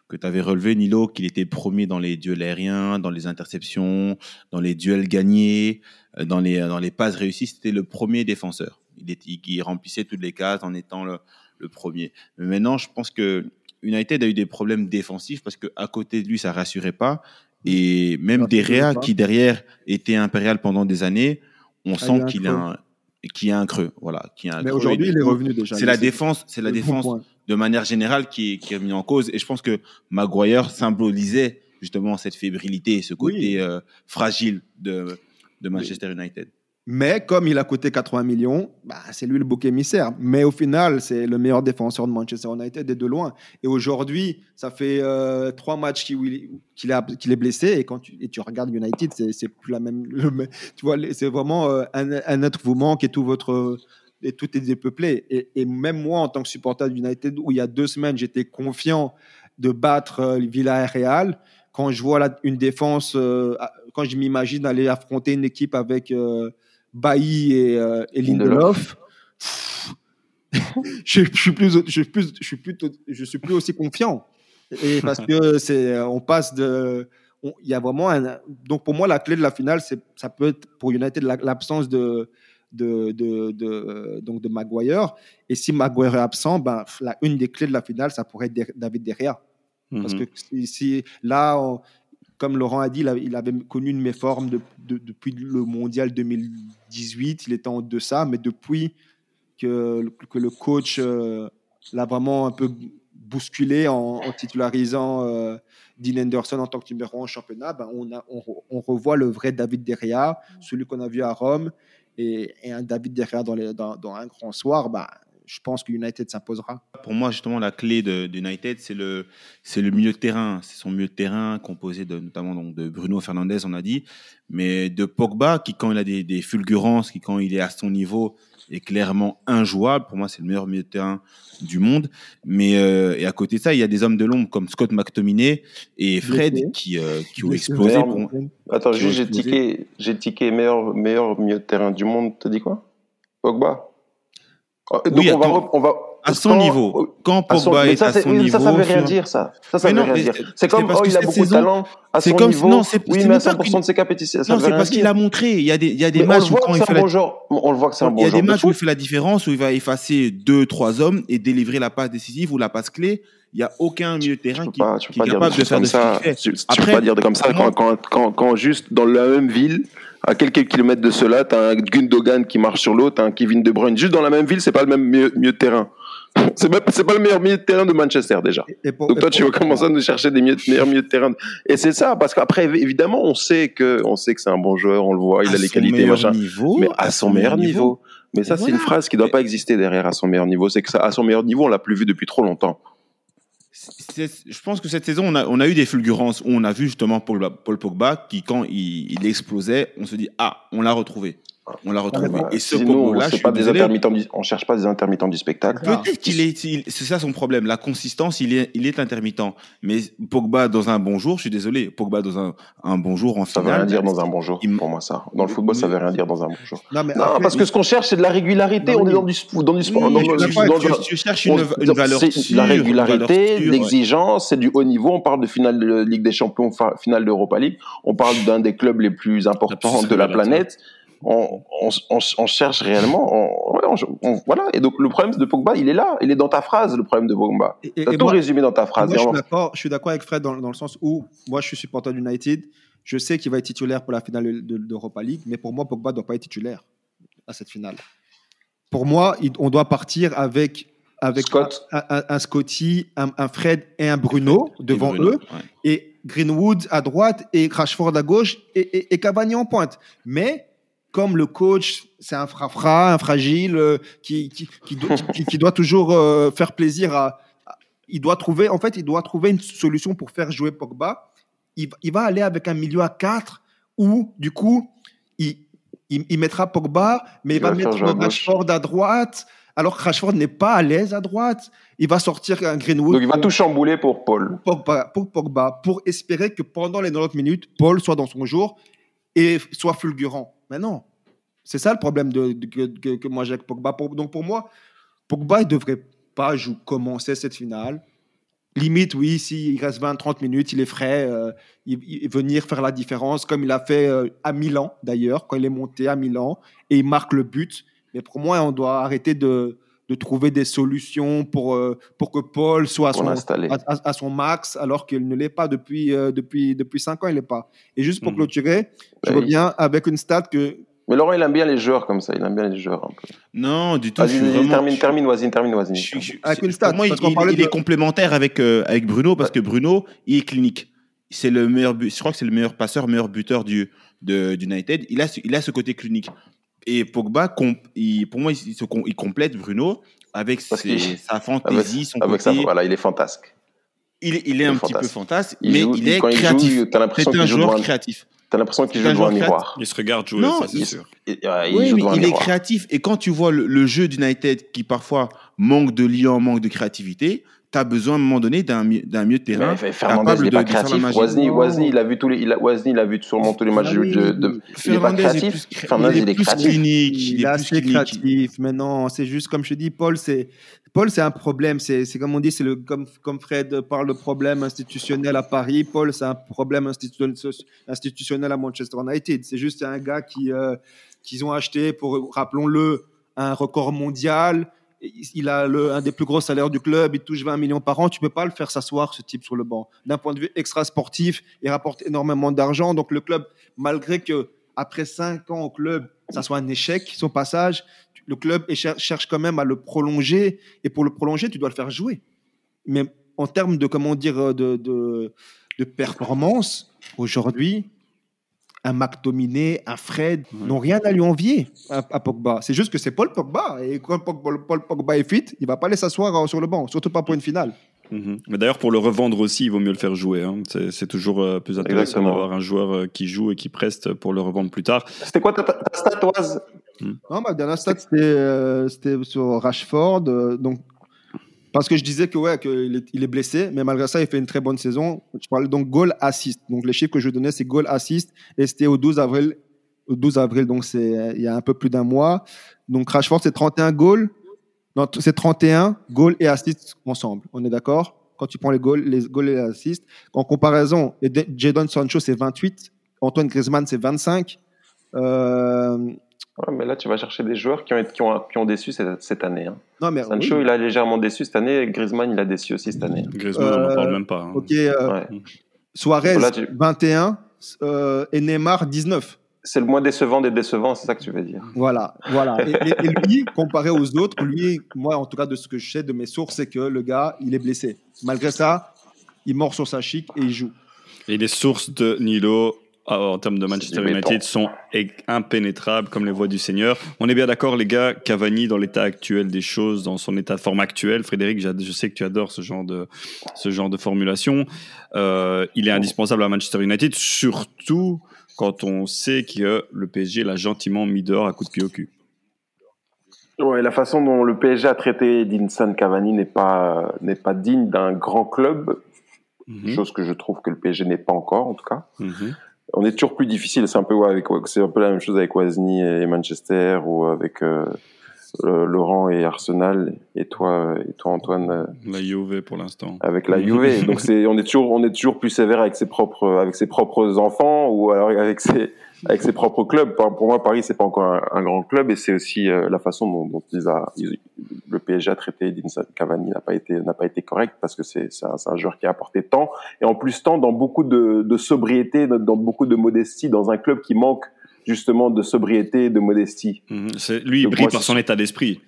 que tu avais relevé, Nilo, qu'il était premier dans les duels aériens, dans les interceptions, dans les duels gagnés, euh, dans les, dans les passes réussies. C'était le premier défenseur. Il, était, il remplissait toutes les cases en étant le, le premier. Mais maintenant, je pense que United a eu des problèmes défensifs parce qu'à côté de lui, ça rassurait pas. Et même Derrea, qui derrière était impérial pendant des années, on Ah, sent qu'il a un, a un creux. Voilà, qu'il y a un Mais aujourd'hui, il est revenu déjà. C'est la défense, c'est la bon défense de manière générale qui est, qui est en cause. Et je pense que Maguire symbolisait justement cette fébrilité, ce côté Oui. euh, fragile de, de Manchester United. Mais comme il a coûté 80 millions, bah, c'est lui le bouc émissaire. Mais au final, c'est le meilleur défenseur de Manchester United et de loin. Et aujourd'hui, ça fait euh, trois matchs qu'il est blessé. Et quand tu, regardes United, c'est plus la même. tu vois, c'est vraiment euh, un, un être vous manque et tout votre tout est dépeuplé. Et, même moi, en tant que supporter d'United, où il y a deux semaines, j'étais confiant de battre euh, Villarreal, quand je vois une défense, euh, quand je m'imagine aller affronter une équipe avec Bailly et, euh, et Lindelof, je, je suis plus, je suis plus, je suis plus, je suis plus aussi confiant. Et parce que c'est, on passe de, il y a vraiment un, donc pour moi la clé de la finale, c'est, ça peut être pour United la- l'absence de, de, de, de- donc de Maguire. Et si Maguire est absent, ben, la, une des clés de la finale, ça pourrait être David Derrea. Parce Mhm. que si, si- là, on- comme Laurent a dit, il avait, connu une méforme de- de- depuis le mondial 2018. Il était en deçà, mais depuis que, que le coach euh, l'a vraiment un peu bousculé en, en titularisant euh, Dean Henderson en tant que numéro 1 en championnat, ben, on, a, on, re- on revoit le vrai David Derrea, celui qu'on a vu à Rome, et, et un David Derrea dans, les- dans, dans un grand soir. Ben, je pense que United s'imposera. Pour moi, justement, la clé de, de United, c'est le, c'est le milieu de terrain. C'est son milieu de terrain composé de, notamment donc, de Bruno Fernandes, on a dit, mais de Pogba, qui, quand il a des, des fulgurances, qui, quand il est à son niveau, est clairement injouable. Pour moi, c'est le meilleur milieu de terrain du monde. Mais euh, et à côté de ça, il y a des hommes de l'ombre comme Scott McTominay et Fred Blessé. qui, euh, qui ont Blessé. explosé. Pour. Attends, juste, j'ai tiqué, j'ai tiqué meilleur, meilleur milieu de terrain du monde. T'as dit quoi? Pogba Donc Oui, on, va, on va, à son quand- niveau. Quand à son- Pogba est ça, à son oui, niveau. ça, ça veut rien dire, ça. Ça, ça veut non, rien dire. c'est- comme, parce oh, il a beaucoup de talent à son comme- niveau. non, c'est- oui, mais à même pas 100% de ses capacités, ça Non, c'est parce qu'il a montré. Il y a des, il y a des Mais matchs où quand il fait la bon joueur. On le voit que c'est un Il bon y a joueur des de matchs où il foot. fait la différence, où il va effacer deux, trois hommes et délivrer la passe décisive ou la passe clé. Il n'y a aucun milieu de terrain qui, est capable de faire de ça. Tu, peux pas dire comme ça quand juste dans la même ville, à quelques kilomètres de cela, t'as un Gundogan qui marche sur l'autre, un Kevin De Bruyne. Juste dans la même ville, c'est pas le même milieu, milieu de terrain. C'est c'est pas le meilleur milieu de terrain de Manchester déjà. Et pour- Donc toi, tu vas commencer à nous chercher des milieux- meilleurs milieux de terrain. Et c'est ça, parce qu'après, évi- évidemment, on sait que, on sait que c'est un bon joueur, on le voit, il à a les qualités, machin. niveau, mais à son meilleur niveau. Mais ça, c'est une phrase qui doit Mais- pas exister derrière à son meilleur niveau. C'est que ça, à son meilleur niveau, on l'a plus vu depuis trop longtemps. Je pense que cette saison, on a, eu des fulgurances où on a vu justement Paul, Pogba qui, quand il explosait, on se dit Ah, on l'a retrouvé. On l'a retrouvé. Et ce suis pas des désolé, intermittents du- on cherche pas des intermittents du spectacle. Peut-être qu'il est, il- c'est ça son problème. La consistance, il est, il est intermittent. Mais Pogba dans un bon jour, je suis désolé, Pogba dans un, un bon jour en Ça veut finale. rien dire dans un bon jour, il- pour moi, ça. Dans le football, ça veut rien dire dans un bon jour. Non, mais Non, après, parce que ce qu'on cherche, c'est de la régularité. Non, On est dans du, dans du sport. Oui, dans- dans- dans- dans- Tu, tu cherches on- une, une valeur sûre, la une régularité, l'exigence, c'est du haut niveau. On parle de finale de Ligue des Champions, finale d'Europa League. On parle d'un des clubs les plus importants de la planète. On, on, on- on cherche réellement. voilà. Et donc le problème de Pogba, il est là. Il est dans ta phrase, le problème de Pogba. et- et- T'as et tout moi- résumé dans ta phrase. Moi, je suis d'accord. Je suis d'accord avec Fred dans, dans le sens où moi, je suis supporter d'United. Je sais qu'il va être titulaire pour la finale de- d'Europa League, mais pour moi, Pogba ne doit pas être titulaire à cette finale. Pour moi, il- on doit partir avec avec Scott. un, un- un Scotty, un, un Fred et un Bruno devant Bruno, eux, ouais. et Greenwood à droite et Rashford à gauche et, et, et Cavani en pointe. Mais comme le coach, c'est un frafra, un fragile euh, qui, qui, qui, doit, qui- qui doit toujours euh, faire plaisir à, à- Il doit trouver, en fait, il doit trouver une solution pour faire jouer Pogba. Il, il va aller avec un milieu à 4 où, du coup, il, il, il mettra Pogba, mais il, va, mettre. Rashford à droite. Alors que Rashford n'est pas à l'aise à droite. Il va sortir un Greenwood. Donc il va pour- tout chambouler pour Paul. Pogba, pour Pogba pour espérer que pendant les 90 minutes, Paul soit dans son jour et soit fulgurant. Mais non, c'est ça le problème que, que- moi j'ai avec Pogba. Donc pour moi, Pogba, il ne devrait pas jouer, commencer cette finale. Limite, oui, s'il reste 20-30 minutes, il est frais, euh, il, il- venir faire la différence, comme il a fait euh, à Milan d'ailleurs, quand il est monté à Milan, et il marque le but. Mais pour moi, on doit arrêter de, de trouver des solutions pour, euh, pour que Paul soit à son, à, à- à son max, alors qu'il ne l'est pas depuis, euh, depuis, depuis 5 ans, il n'est pas. Et juste pour Mhm. clôturer, je oui. reviens avec une stat que Mais Laurent, il aime bien les joueurs comme ça. Il aime bien les joueurs un peu. Non, du tout. je Vas-y, suis vraiment- termine, termine, Wazine, termine, je Wazine. suis- je- Avec c'est- une stat, Pour moi, il, de- est complémentaire avec, euh, avec Bruno parce que Bruno, il est clinique. C'est le meilleur but. Je crois que c'est le meilleur passeur, meilleur buteur du de d'United. Il a ce, il a ce côté clinique. Et Pogba, il- pour moi, il, se com- il complète Bruno avec ses- sa fantaisie, son avec ça, côté. voilà, il est fantasque. il, est- il est il est un petit peu fantasque. Il mais joue- il est créatif. t'as l'impression C'est un qu'il joue joueur créatif. T'as l'impression qu'il joue devant un miroir. Il se regarde jouer, Non, ça c'est sûr. Ouais, il Oui, joue il est créatif. Et quand tu vois le, le jeu d'United qui parfois manque de liant, manque de créativité, tu as besoin à un moment donné d'un mi- d'un milieu de terrain. Mais Fernandez, il n'est de- pas de créatif. magie. Wozni. Wozni, il a vu tous les, il a, Wozni, il a vu sûrement tous les matchs de, oui. de, de- il est pas créatif. est plus, Fernandez, il est plus créatif. clinique. Il, Il est est plus assez clinique. créatif, mais non, c'est juste comme je te dis, Paul, c'est Paul, c'est un problème. C'est c'est comme on dit, c'est le comme comme Fred parle de problème institutionnel à Paris. Paul, c'est un problème institutionnel, institutionnel à Manchester United. C'est juste un gars qui euh, qu'ils ont acheté pour, rappelons-le, un record mondial. Il a le, un des plus gros salaires du club, il touche 20 millions par an. Tu peux pas le faire s'asseoir, ce type, sur le banc. D'un point de vue extra-sportif, il rapporte énormément d'argent. Donc le club, malgré que après 5 ans au club, ça soit un échec, son passage, le club cherche quand même à le prolonger. Et pour le prolonger, tu dois le faire jouer. Mais en termes de, comment dire, de, de performance, aujourd'hui, un McTominay, un Fred n'ont rien à lui envier à, à Pogba. C'est juste que c'est Paul Pogba. Et quand Pogba, Paul Pogba est fit, il va pas aller s'asseoir euh, sur le banc, surtout pas pour une finale. Mhm. Mais d'ailleurs, pour le revendre aussi, il vaut mieux le faire jouer. hein. C'est toujours euh, plus intéressant d'avoir un joueur euh, qui joue et qui preste pour le revendre plus tard. C'était quoi ta, ta, ta stat, Oise? Non, ma dernière stat, c'était euh, sur Rashford. euh, donc, parce que je disais que ouais, qu'il est, blessé, mais malgré ça, il fait une très bonne saison. Je parlais donc goal assist. Donc, les chiffres que je donnais, c'est goal assist. Et c'était au 12 avril. Au 12 avril, donc c'est il y a un peu plus d'un mois. Donc, Rashford, c'est 31 goals. C'est 31 goals et assists ensemble. On est d'accord? Quand tu prends les goals, les goals et les assists. En comparaison, Jadon Sancho, c'est 28. Antoine Griezmann, c'est 25. Euh, Ouais, mais là, tu vas chercher des joueurs qui ont, qui ont, qui ont déçu cette, cette année. hein. non, mais Sancho, oui. il a légèrement déçu cette année. Griezmann, il a déçu aussi cette année. Griezmann, on n'en Euh, parle même pas. hein. Ok, euh, Ouais. Suarez, Là, tu- 21. euh, et Neymar, 19. C'est le moins décevant des décevants, c'est ça que tu veux dire. Voilà, voilà. Et, et- et lui, comparé aux autres, lui, moi, en tout cas, de ce que je sais de mes sources, c'est que le gars, il est blessé. Malgré ça, il mord sur sa chic et il joue. Et les sources de Nilo en termes de Manchester United sont impénétrables comme les voies du Seigneur. On est bien d'accord, les gars, Cavani, dans l'état actuel des choses, dans son état de forme actuel, Frédéric, je sais que tu adores ce genre de, ce genre de formulation, euh, il est indispensable à Manchester United, surtout quand on sait que le PSG l'a gentiment mis dehors à coup de pied au cul. Ouais, la façon dont le PSG a traité Edinson Cavani n'est pas, n'est pas digne d'un grand club, Mhm. chose que je trouve que le PSG n'est pas encore, en tout cas. Mhm. On est toujours plus difficile. C'est un peu ouais, avec, c'est un peu la même chose avec Wozni et Manchester ou avec euh, euh, Laurent et Arsenal et toi et toi Antoine euh, La Juve pour l'instant. avec la Juve. Donc c'est on est toujours on est toujours plus sévère avec ses propres avec ses propres enfants ou alors avec ses avec ses propres clubs. Pour moi Paris c'est pas encore un, un grand club et c'est aussi euh, la façon dont, dont ils a, ils- le PSG a traité Edinson Cavani n'a pas été n'a pas été correct parce que c'est c'est un, c'est un joueur qui a apporté tant et en plus tant dans beaucoup de, de sobriété dans, dans beaucoup de modestie dans un club qui manque justement de sobriété de modestie. C'est- Lui, il brille par son état d'esprit,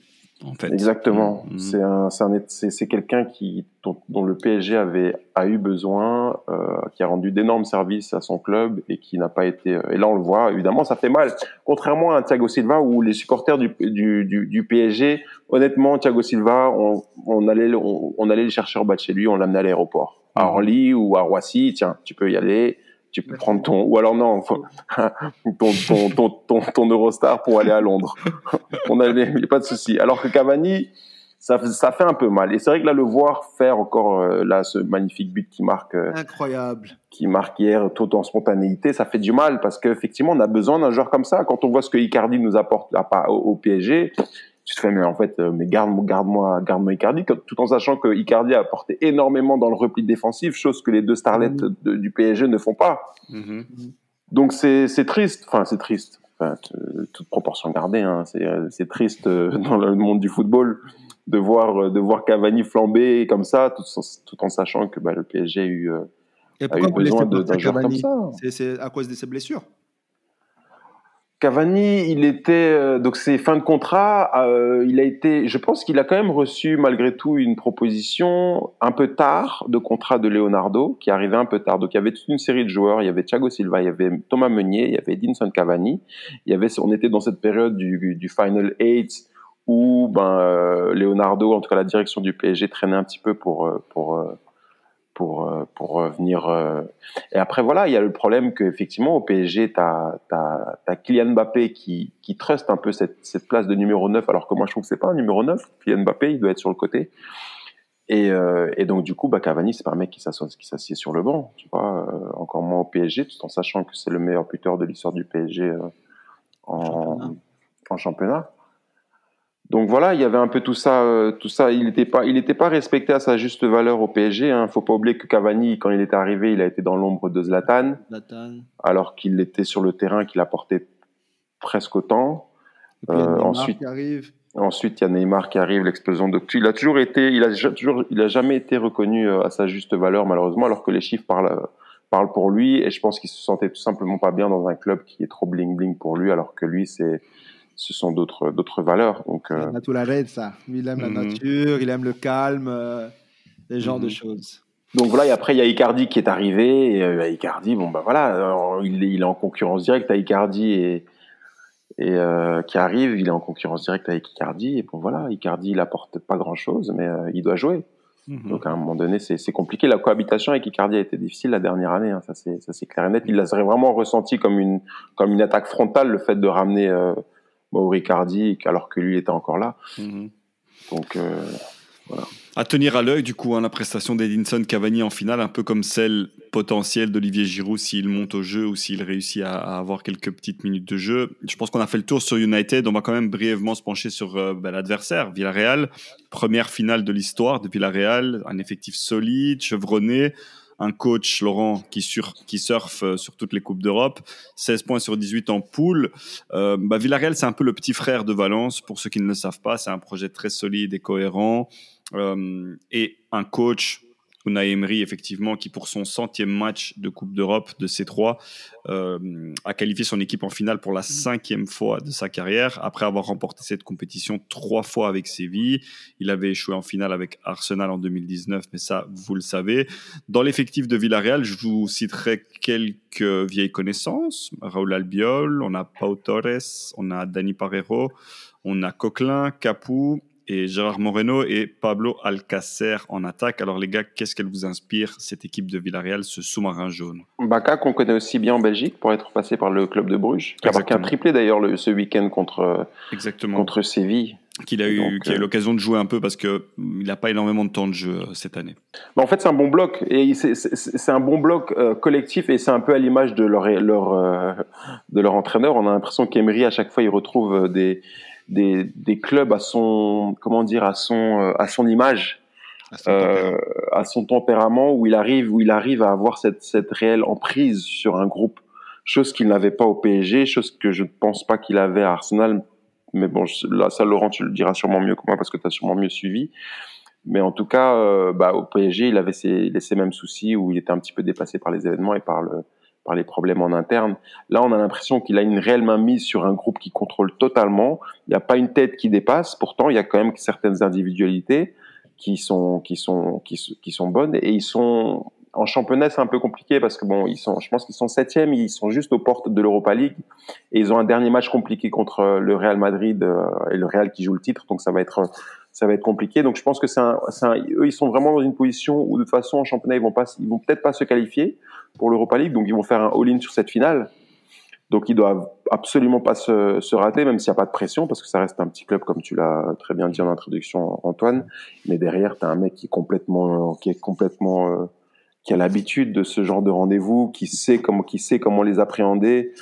en fait. Exactement. C'est un, c'est un, c'est, quelqu'un qui, dont, dont le PSG avait a eu besoin, euh, qui a rendu d'énormes services à son club et qui n'a pas été. euh, Et là, on le voit. Évidemment, ça fait mal. Contrairement à Thiago Silva, où les supporters du, du, du, du PSG, honnêtement, Thiago Silva, on, on allait, on, on allait le chercher en bas de chez lui, on l'amenait à l'aéroport, à Mhm. Orly ou à Roissy. Tiens, tu peux y aller. Tu peux prendre ton, ou alors non, faut- ton, ton, ton, ton, ton Eurostar pour aller à Londres. On a, il n'y a pas de souci. Alors que Cavani, ça, ça fait un peu mal. Et c'est vrai que là, le voir faire encore euh, là ce magnifique but qui marque, euh, Incroyable. qui marque hier tout en spontanéité, ça fait du mal parce qu'effectivement, on a besoin d'un joueur comme ça. Quand on voit ce que Icardi nous apporte là, au PSG, tu te fais mais en fait, euh, mais garde, garde-moi, garde-moi Icardi, tout en sachant que Icardi a apporté énormément dans le repli défensif, chose que les deux starlets de- du PSG ne font pas. Mhm. Donc c'est c'est triste, enfin c'est triste, enfin, t- toute proportion gardée, hein. c'est euh, c'est triste euh, dans le monde du football de voir euh, de voir Cavani flamber comme ça, tout, en- tout en sachant que bah, le PSG a eu, euh, Et a eu pourquoi vous besoin d'un joueur comme Cavani ça. C'est à cause de ses blessures. Cavani, il était euh, donc c'est fin de contrat. euh, il a été, je pense qu'il a quand même reçu malgré tout une proposition un peu tard de contrat de Leonardo qui arrivait un peu tard. Donc il y avait toute une série de joueurs. Il y avait Thiago Silva, il y avait Thomas Meunier, il y avait Edinson Cavani. Il y avait, on était dans cette période du, du Final Eight où ben euh, Leonardo, en tout cas la direction du PSG traînait un petit peu pour euh, pour euh, pour euh, pour euh, venir euh, et après, voilà, il y a le problème qu'effectivement, au PSG, tu as, Kylian Mbappé qui, qui truste un peu cette, cette place de numéro 9, alors que moi, je trouve que c'est pas un numéro 9. Kylian Mbappé, il doit être sur le côté. Et, euh, et donc, du coup, bah, Cavani, c'est pas un mec qui s'assied sur le banc, tu vois, encore moins au PSG, tout en sachant que c'est le meilleur buteur de l'histoire du PSG euh, en, Championnat. en championnat. Donc voilà, il y avait un peu tout ça, euh, tout ça. Il n'était pas, il était pas respecté à sa juste valeur au PSG. Hein. Faut pas oublier que Cavani, quand il est arrivé, il a été dans l'ombre de Zlatan Zlatan. alors qu'il était sur le terrain, qu'il apportait presque autant. Puis, Euh, ensuite- qui arrive. Ensuite, il y a Neymar qui arrive, l'explosion de. Il a toujours été, il a toujours, il a jamais été reconnu euh, à sa juste valeur malheureusement, alors que les chiffres parlent, parlent pour lui. Et je pense qu'il se sentait tout simplement pas bien dans un club qui est trop bling bling pour lui, alors que lui, c'est, ce sont d'autres, d'autres valeurs. Donc, euh, Il a tout l'arrêt, ça. Il aime Mhm. la nature, il aime le calme, euh, ce genre de Mhm. choses. Donc voilà, et après il y a Icardi qui est arrivé. Et euh, Icardi, bon bah voilà, alors, il, est, il est en concurrence directe avec Icardi et, et euh, qui arrive, il est en concurrence directe avec Icardi. Et bon voilà, Icardi il apporte pas grand chose, mais euh, il doit jouer. Mhm. Donc à un moment donné, c'est compliqué. La cohabitation avec Icardi a été difficile la dernière année, hein, ça c'est ça c'est clair et net. Il l'a vraiment ressenti comme une comme une attaque frontale le fait de ramener Mauro Icardi alors que lui était encore là. Mhm. Donc euh, À tenir à l'œil, du coup, hein, la prestation d'Edinson Cavani en finale, un peu comme celle potentielle d'Olivier Giroud s'il monte au jeu ou s'il réussit à, avoir quelques petites minutes de jeu. Je pense qu'on a fait le tour sur United. On va quand même brièvement se pencher sur euh, ben, l'adversaire, Villarreal. Première finale de l'histoire de Villarreal, un effectif solide, chevronné un coach, Laurent, qui, sur, qui surfe euh, sur toutes les Coupes d'Europe, 16 points sur 18 en poule. Euh, bah, Villarreal, c'est un peu le petit frère de Valence. Pour ceux qui ne le savent pas, c'est un projet très solide et cohérent. Euh, et un coach Unai Emery, effectivement, qui pour son centième match de Coupe d'Europe de C3 euh, a qualifié son équipe en finale pour la cinquième fois de sa carrière, après avoir remporté cette compétition trois fois avec Séville. Il avait échoué en finale avec Arsenal en 2019, mais ça, vous le savez. Dans l'effectif de Villarreal, je vous citerai quelques vieilles connaissances. Raúl Albiol, on a Pau Torres, on a Dani Parero, on a Coquelin, Capou, et Gérard Moreno et Pablo Alcacer en attaque. Alors les gars, qu'est-ce qu'elle vous inspire, cette équipe de Villarreal, ce sous-marin jaune? Baka, qu'on connaît aussi bien en Belgique pour être passé par le club de Bruges, qui a marqué un triplé d'ailleurs ce week-end contre, Exactement. contre Séville. Qu'il a eu, a eu euh, l'occasion de jouer un peu parce qu'il n'a pas énormément de temps de jeu euh, cette année. en fait, c'est un bon bloc et c'est un bon bloc euh, collectif et c'est un peu à l'image de leur, leur, de leur entraîneur. On a l'impression qu'Emery, à chaque fois, il retrouve des, des, des, clubs à son comment dire à son euh, à son image à son, euh, à son, tempérament où il arrive où il arrive à avoir cette, cette réelle emprise sur un groupe. Chose qu'il n'avait pas au PSG chose que je ne pense pas qu'il avait à Arsenal. Mais bon là ça Laurent tu le diras sûrement mieux que moi parce que tu as sûrement mieux suivi. Mais en tout cas euh, bah, au PSG il avait ces, ces mêmes soucis où il était un petit peu dépassé par les événements et par le par les problèmes en interne. Là, on a l'impression qu'il a une réelle mise sur un groupe qui contrôle totalement. Il n'y a pas une tête qui dépasse. Pourtant, il y a quand même certaines individualités qui sont qui sont qui, sont bonnes et ils sont en championnat c'est un peu compliqué parce que bon ils sont je pense qu'ils sont septièmes ils sont juste aux portes de l'Europa League et ils ont un dernier match compliqué contre le Real Madrid euh, et le Real qui joue le titre donc ça va être ça va être compliqué donc je pense que c'est eux ils sont vraiment dans une position où de toute façon en championnat ils vont pas ils vont peut-être pas se qualifier pour l'Europa League, donc ils vont faire un all-in sur cette finale. Donc ils doivent absolument pas se, se rater, même s'il n'y a pas de pression, parce que ça reste un petit club, comme tu l'as très bien dit en introduction, Antoine. Mais derrière, tu as un mec qui est complètement, qui euh, qui a l'habitude de ce genre de rendez-vous, qui sait comment, qui sait comment les appréhender,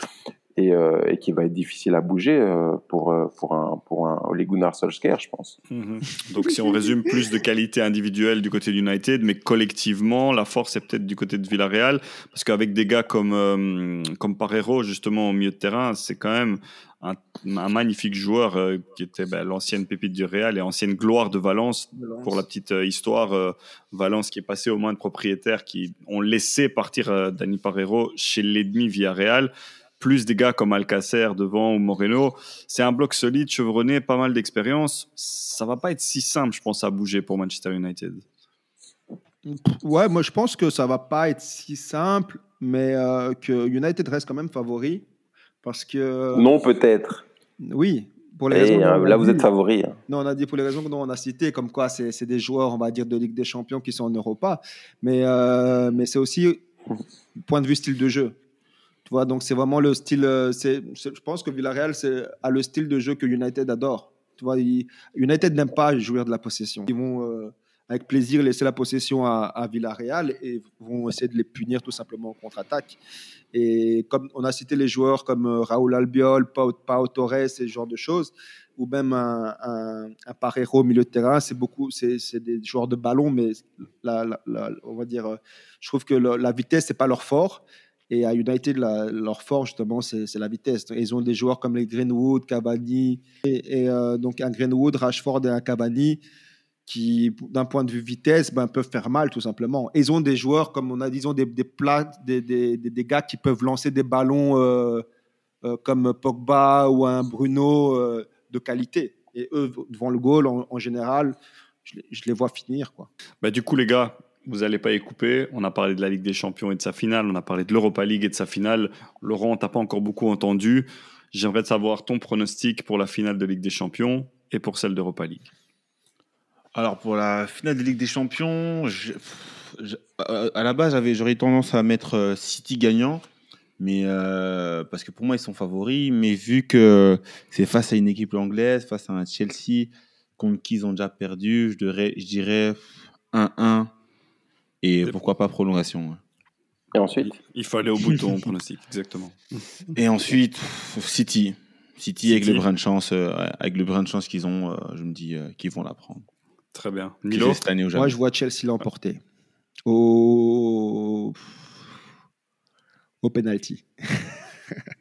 euh, et, qui va être difficile à bouger euh, pour, euh, pour un, pour un Ole Gunnar Solskjaer, je pense. Mhm. Donc si on résume, plus de qualité individuelle du côté d'United, mais collectivement, la force est peut-être du côté de Villarreal, parce qu'avec des gars comme, comme Parero, justement, au milieu de terrain, c'est quand même un, magnifique joueur qui était ben, l'ancienne pépite du Real et ancienne gloire de Valence. Pour la petite histoire, Valence qui est passé aux mains de propriétaires qui ont laissé partir Dani Parero chez l'ennemi Villarreal plus des gars comme Alcacer devant ou Moreno. C'est un bloc solide, chevronné, pas mal d'expérience. Ça va pas être si simple, je pense, à bouger pour Manchester United. Ouais, moi je pense que ça va pas être si simple, mais euh, que United reste quand même favori. Parce que. Non, peut-être. Oui, pour les raisons euh, là, vous êtes favori. Hein. Non, on a dit pour les raisons que on a citées, comme quoi c'est des joueurs, on va dire, de Ligue des Champions qui sont en Europa. Mais, euh, mais c'est aussi point de vue style de jeu donc c'est vraiment le style. Euh, je pense que Villarreal a le style de jeu que United adore. United n'aime pas jouer de la possession. Ils vont euh, avec plaisir laisser la possession à, Villarreal et vont essayer de les punir tout simplement en contre-attaque. Et comme on a cité les joueurs comme euh, Raúl Albiol, Pau, Torres, ce genre de choses, ou même un, un, un au milieu de terrain, c'est beaucoup, c'est, des joueurs de ballon, mais on va dire, je trouve que la vitesse c'est pas leur fort. Et à United, leur force, justement, c'est la vitesse. Ils ont des joueurs comme les Greenwood, Cavani, et, euh, donc un Greenwood, Rashford et un Cavani qui, d'un point de vue vitesse, ben, peuvent faire mal, tout simplement. ils ont des joueurs, comme on a dit, ils ont des, des, plats, des, des, gars qui peuvent lancer des ballons euh, euh, comme Pogba ou un Bruno de qualité. Et eux, devant le goal, en, général, je, je, les vois finir. Quoi. Bah, du coup, les gars, vous n'allez pas y couper. On a parlé de la Ligue des Champions et de sa finale. On a parlé de l'Europa League et de sa finale. Laurent, t'as pas encore beaucoup entendu. J'aimerais savoir ton pronostic pour la finale de Ligue des Champions et pour celle d'Europa League. Alors, pour la finale de Ligue des Champions, à la base, j'aurais tendance à mettre euh, City gagnant. Mais euh, parce que pour moi, ils sont favoris. Mais vu que c'est face à une équipe anglaise, face à un Chelsea contre qui ils ont déjà perdu, je dirais 1-1 et pourquoi pas prolongation. Et ensuite Il faut aller au bout de ton pronostic, exactement. Et ensuite, City. City, avec le brin de chance, euh, avec le brin de chance qu'ils ont, euh, je me dis euh, qu'ils vont la prendre. Très bien. Aient cette année. Moi, je vois Chelsea l'emporter. Au... Au penalty.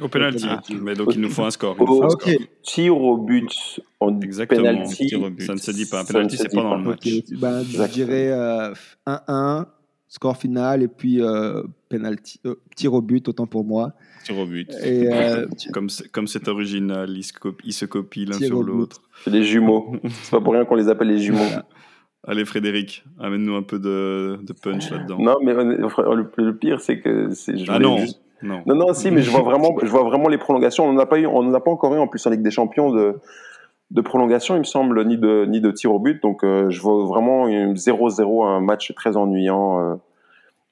Au penalty. Mais donc, il nous faut un score. Oh, faut un score. Tir au but en Exactement. penalty. Tir au but. Ça ne se dit pas. Un penalty, c'est dit pas dans pas. le match. Ok, ben, je dirais euh, 1-1, score final, et puis euh, penalty, euh, tir au but, autant pour moi. Tir au but. Et euh, Comme c'est comme c'est original, ils se copient, ils se copient l'un sur au l'autre. C'est les jumeaux. C'est pas pour rien qu'on les appelle les jumeaux. Allez, Frédéric, amène-nous un peu de, de punch là-dedans. Non, mais le, le pire, c'est que c'est. je ah non, juste- non. Non, non, si, mais je vois vraiment, je vois vraiment les prolongations. On n'en a pas eu, on n'en a pas encore eu en plus en Ligue des Champions de, de prolongation, il me semble, ni de, ni de tir au but. Donc, euh, je vois vraiment une 0-0, un match très ennuyant euh,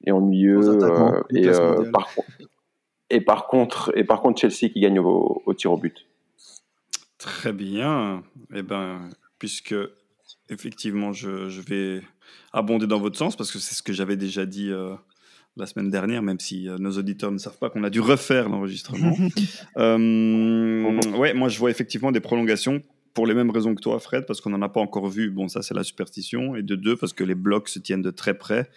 et ennuyeux. Euh, et, euh, par, et par contre, et par contre, Chelsea qui gagne au, au tir au but. Très bien. Eh ben, puisque effectivement, je, je vais abonder dans votre sens parce que c'est ce que j'avais déjà dit euh, la semaine dernière, même si euh, nos auditeurs ne savent pas qu'on a dû refaire l'enregistrement. Euh, ouais, moi je vois effectivement des prolongations pour les mêmes raisons que toi, Fred, parce qu'on n'en a pas encore vu. Bon, ça c'est la superstition. Et de deux, parce que les blocs se tiennent de très près.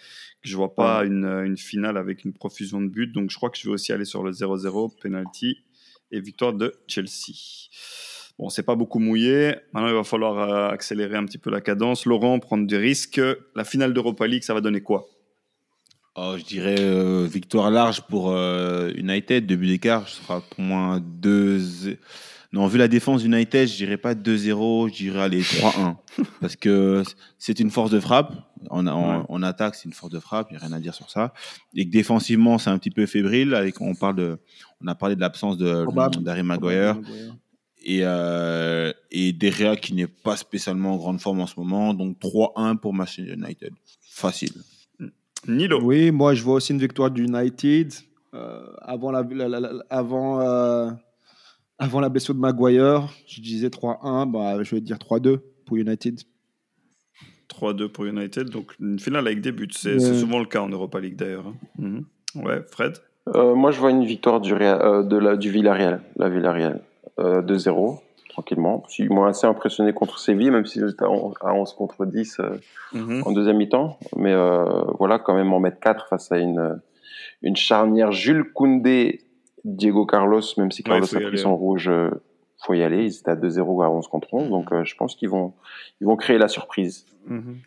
Je vois pas une, une finale avec une profusion de buts. Donc je crois que je vais aussi aller sur le 0-0, penalty et victoire de Chelsea. Bon, c'est pas beaucoup mouillé. Maintenant, il va falloir euh, accélérer un petit peu la cadence. Laurent, prendre des risques. La finale d'Europa League, ça va donner quoi? Oh, je dirais euh, victoire large pour euh, United, deux buts d'écart, ce sera pour moi 2 Non, vu la défense d'United, je dirais pas 2-0, je dirais aller 3-1 parce que c'est une force de frappe, on, a- on, Ouais. on attaque, c'est une force de frappe, il n'y a rien à dire sur ça. Et que défensivement, c'est un petit peu fébrile avec on parle de on a parlé de l'absence de d'Harry Maguire. Et euh, et qui n'est pas spécialement en grande forme en ce moment, donc 3-1 pour Manchester United. Facile. Nilo. Oui, moi je vois aussi une victoire du United. Euh, avant, la, la- la- la- avant, euh, avant la blessure de Maguire, je disais 3-1, bah, je vais dire 3-2 pour United. 3-2 pour United. Donc une finale avec des buts. C'est souvent le cas en Europa League d'ailleurs. hein. Mhm. Ouais, Fred? Euh, moi, je vois une victoire du, Real- euh, de la, du Villarreal, la Villarreal, euh, 2-0, tranquillement. Ils m'ont assez impressionné contre Séville, même si j'étais à on- à 11 contre 10 euh, Mhm. en deuxième mi-temps. Mais euh, voilà, quand même en mettre 4 face à une, une charnière Jules Koundé, Diego Carlos, même si Ouais, Carlos faut a pris son rouge, euh, faut y aller. Ils étaient à 2-0 à 11 contre 11, donc euh, je pense qu'ils vont, ils vont créer la surprise.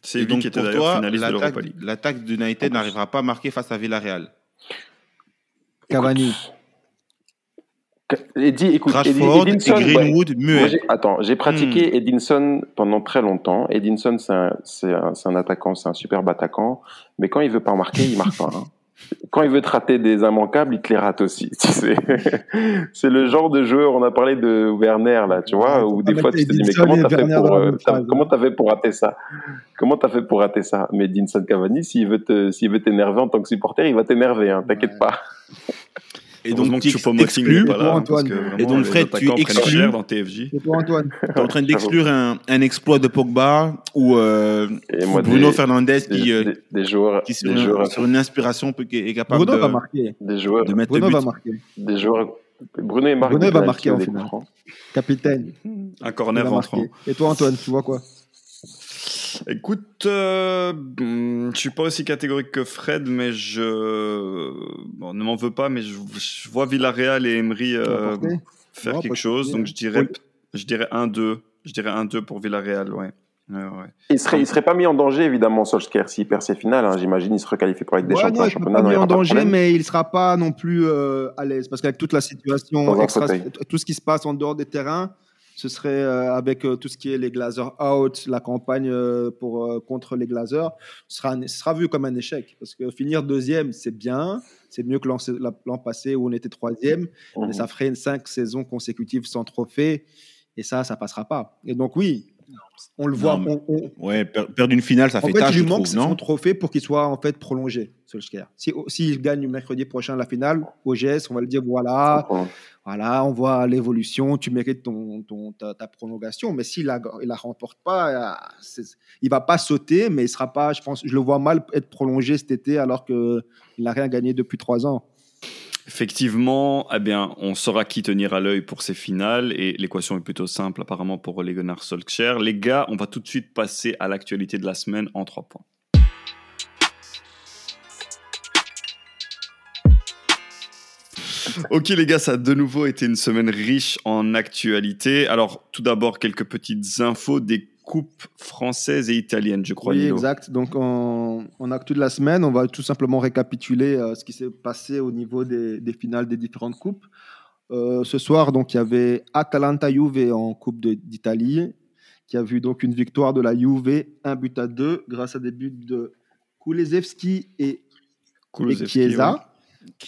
C'est lui donc qui était d'ailleurs finaliste de l'Europa League. l'attaque d'United n'arrivera pas à marquer face à Villarreal. Cavani. Eddie, écoute, Eddie- et ouais. Greenwood Moi, j'ai- attends, j'ai pratiqué Hmm. Edinson pendant très longtemps. Edinson, c'est un, attaquant, c'est un superbe attaquant. Mais quand il veut pas marquer, il marque pas. hein. Quand il veut te rater des immanquables, il te les rate aussi. Tu sais. c'est le genre de joueur. On a parlé de Werner là, tu vois, où des Ah, fois tu te dis mais Edinson comment et t'as fait pour, euh, phrase, comment hein. t'as fait pour rater ça? Comment t'as fait pour rater ça? Mais Edinson Cavani, s'il veut te, s'il veut t'énerver en tant que supporter, il va t'énerver. Hein, T'inquiète Ouais. pas. Et donc, tu exclus. Pour Et donc, Fred, tu exclus- dans TFJ. Et toi, Antoine tu es en train d'exclure un, un exploit de Pogba ou euh, Bruno des, Fernandez des, qui, euh, des- des joueurs, qui sur, des une, joueurs, sur une inspiration peut- est capable Bruno va de, marquer. des joueurs, de mettre Bruno le va marquer. des joueurs. Bruno et Marc Bruno va marquer au en finale. Capitaine. Un corner rentrant. Et toi, Antoine, tu vois quoi? Écoute, euh, je suis pas aussi catégorique que Fred, mais je bon, ne m'en veux pas, mais je, je vois Villarreal et Emery euh, faire Non, quelque chose, donc je dirais, Oui. je dirais 1-2, je dirais 1-2 pour Villarreal, ouais. Ouais, ouais. Il serait, il serait pas mis en danger, évidemment, Solskjaer, s'il perd ses finales. hein. J'imagine il se requalifie pour Ligue des Ouais, Champions. non, il sera championnat, pas mis en danger, mais il ne sera pas non plus euh, à l'aise. Parce qu'avec toute la situation, extra- tout ce qui se passe en dehors des terrains, ce serait euh, avec euh, tout ce qui est les Glazers out, la campagne euh, pour, contre les Glazers, ce sera, un- ce sera vu comme un échec. Parce que finir deuxième, c'est bien. C'est mieux que l'an la- l'an passé où on était troisième. Mhm. Mais ça ferait une cinq saisons consécutives sans trophée. Et ça, ça passera pas. Et donc, oui, On le voit. Non, on- on- Ouais, per- perdre une finale, ça en fait fait, tâche, il lui manque son trophée pour qu'il soit en fait prolongé, Solskjaer. Si s'il gagne mercredi prochain la finale, OGS, on va le dire voilà, voilà, on voit l'évolution, tu mérites ton, ton- ta, ta prolongation. Mais s'il la, il la remporte pas, euh, il va pas sauter, mais il sera pas, je pense, je le vois mal être prolongé cet été alors qu'il n'a rien gagné depuis trois ans. Effectivement, eh bien, on saura qui tenir à l'œil pour ces finales et l'équation est plutôt simple apparemment pour Ole Gunnar Solskjaer. Les gars, on va tout de suite passer à l'actualité de la semaine en trois points. Ok les gars, ça a de nouveau été une semaine riche en actualité. Alors tout d'abord quelques petites infos des coupes françaises et italiennes, je crois. Oui, Nilo. exact. Donc, en, en actu de la semaine, on va tout simplement récapituler euh, ce qui s'est passé au niveau des, des finales des différentes coupes. Euh, ce soir, donc, il y avait Atalanta-Juve en Coupe d'Italie, qui a vu donc une victoire de la Juve, un but à deux, grâce à des buts de Kulezewski et, et Chiesa.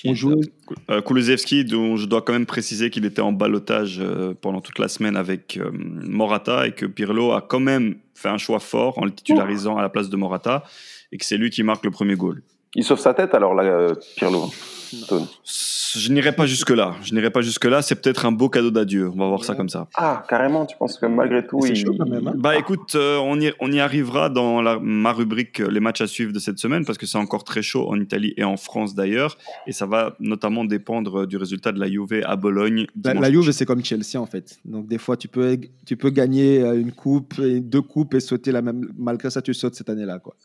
On joue Euh, Kulusevski, dont je dois quand même préciser qu'il était en balotage euh, pendant toute la semaine avec euh, Morata et que Pirlo a quand même fait un choix fort en le titularisant à la place de Morata et que c'est lui qui marque le premier goal. Il sauve sa tête alors là, euh, Pirlo. Tone. Je n'irai pas jusque-là. Je n'irai pas jusque-là. C'est peut-être un beau cadeau d'adieu. On va voir ça comme ça. Ah, carrément, tu penses que malgré tout, C'est il... chaud quand même, hein. Bah écoute, euh, on, y, on y arrivera dans la- ma rubrique euh, Les matchs à suivre de cette semaine parce que c'est encore très chaud en Italie et en France d'ailleurs. Et ça va notamment dépendre du résultat de la Juve à Bologne. La, dimanche la Juve, c'est comme Chelsea en fait. Donc des fois, tu peux, tu peux gagner une coupe, et deux coupes et sauter la même. Malgré ça, tu sautes cette année-là, quoi.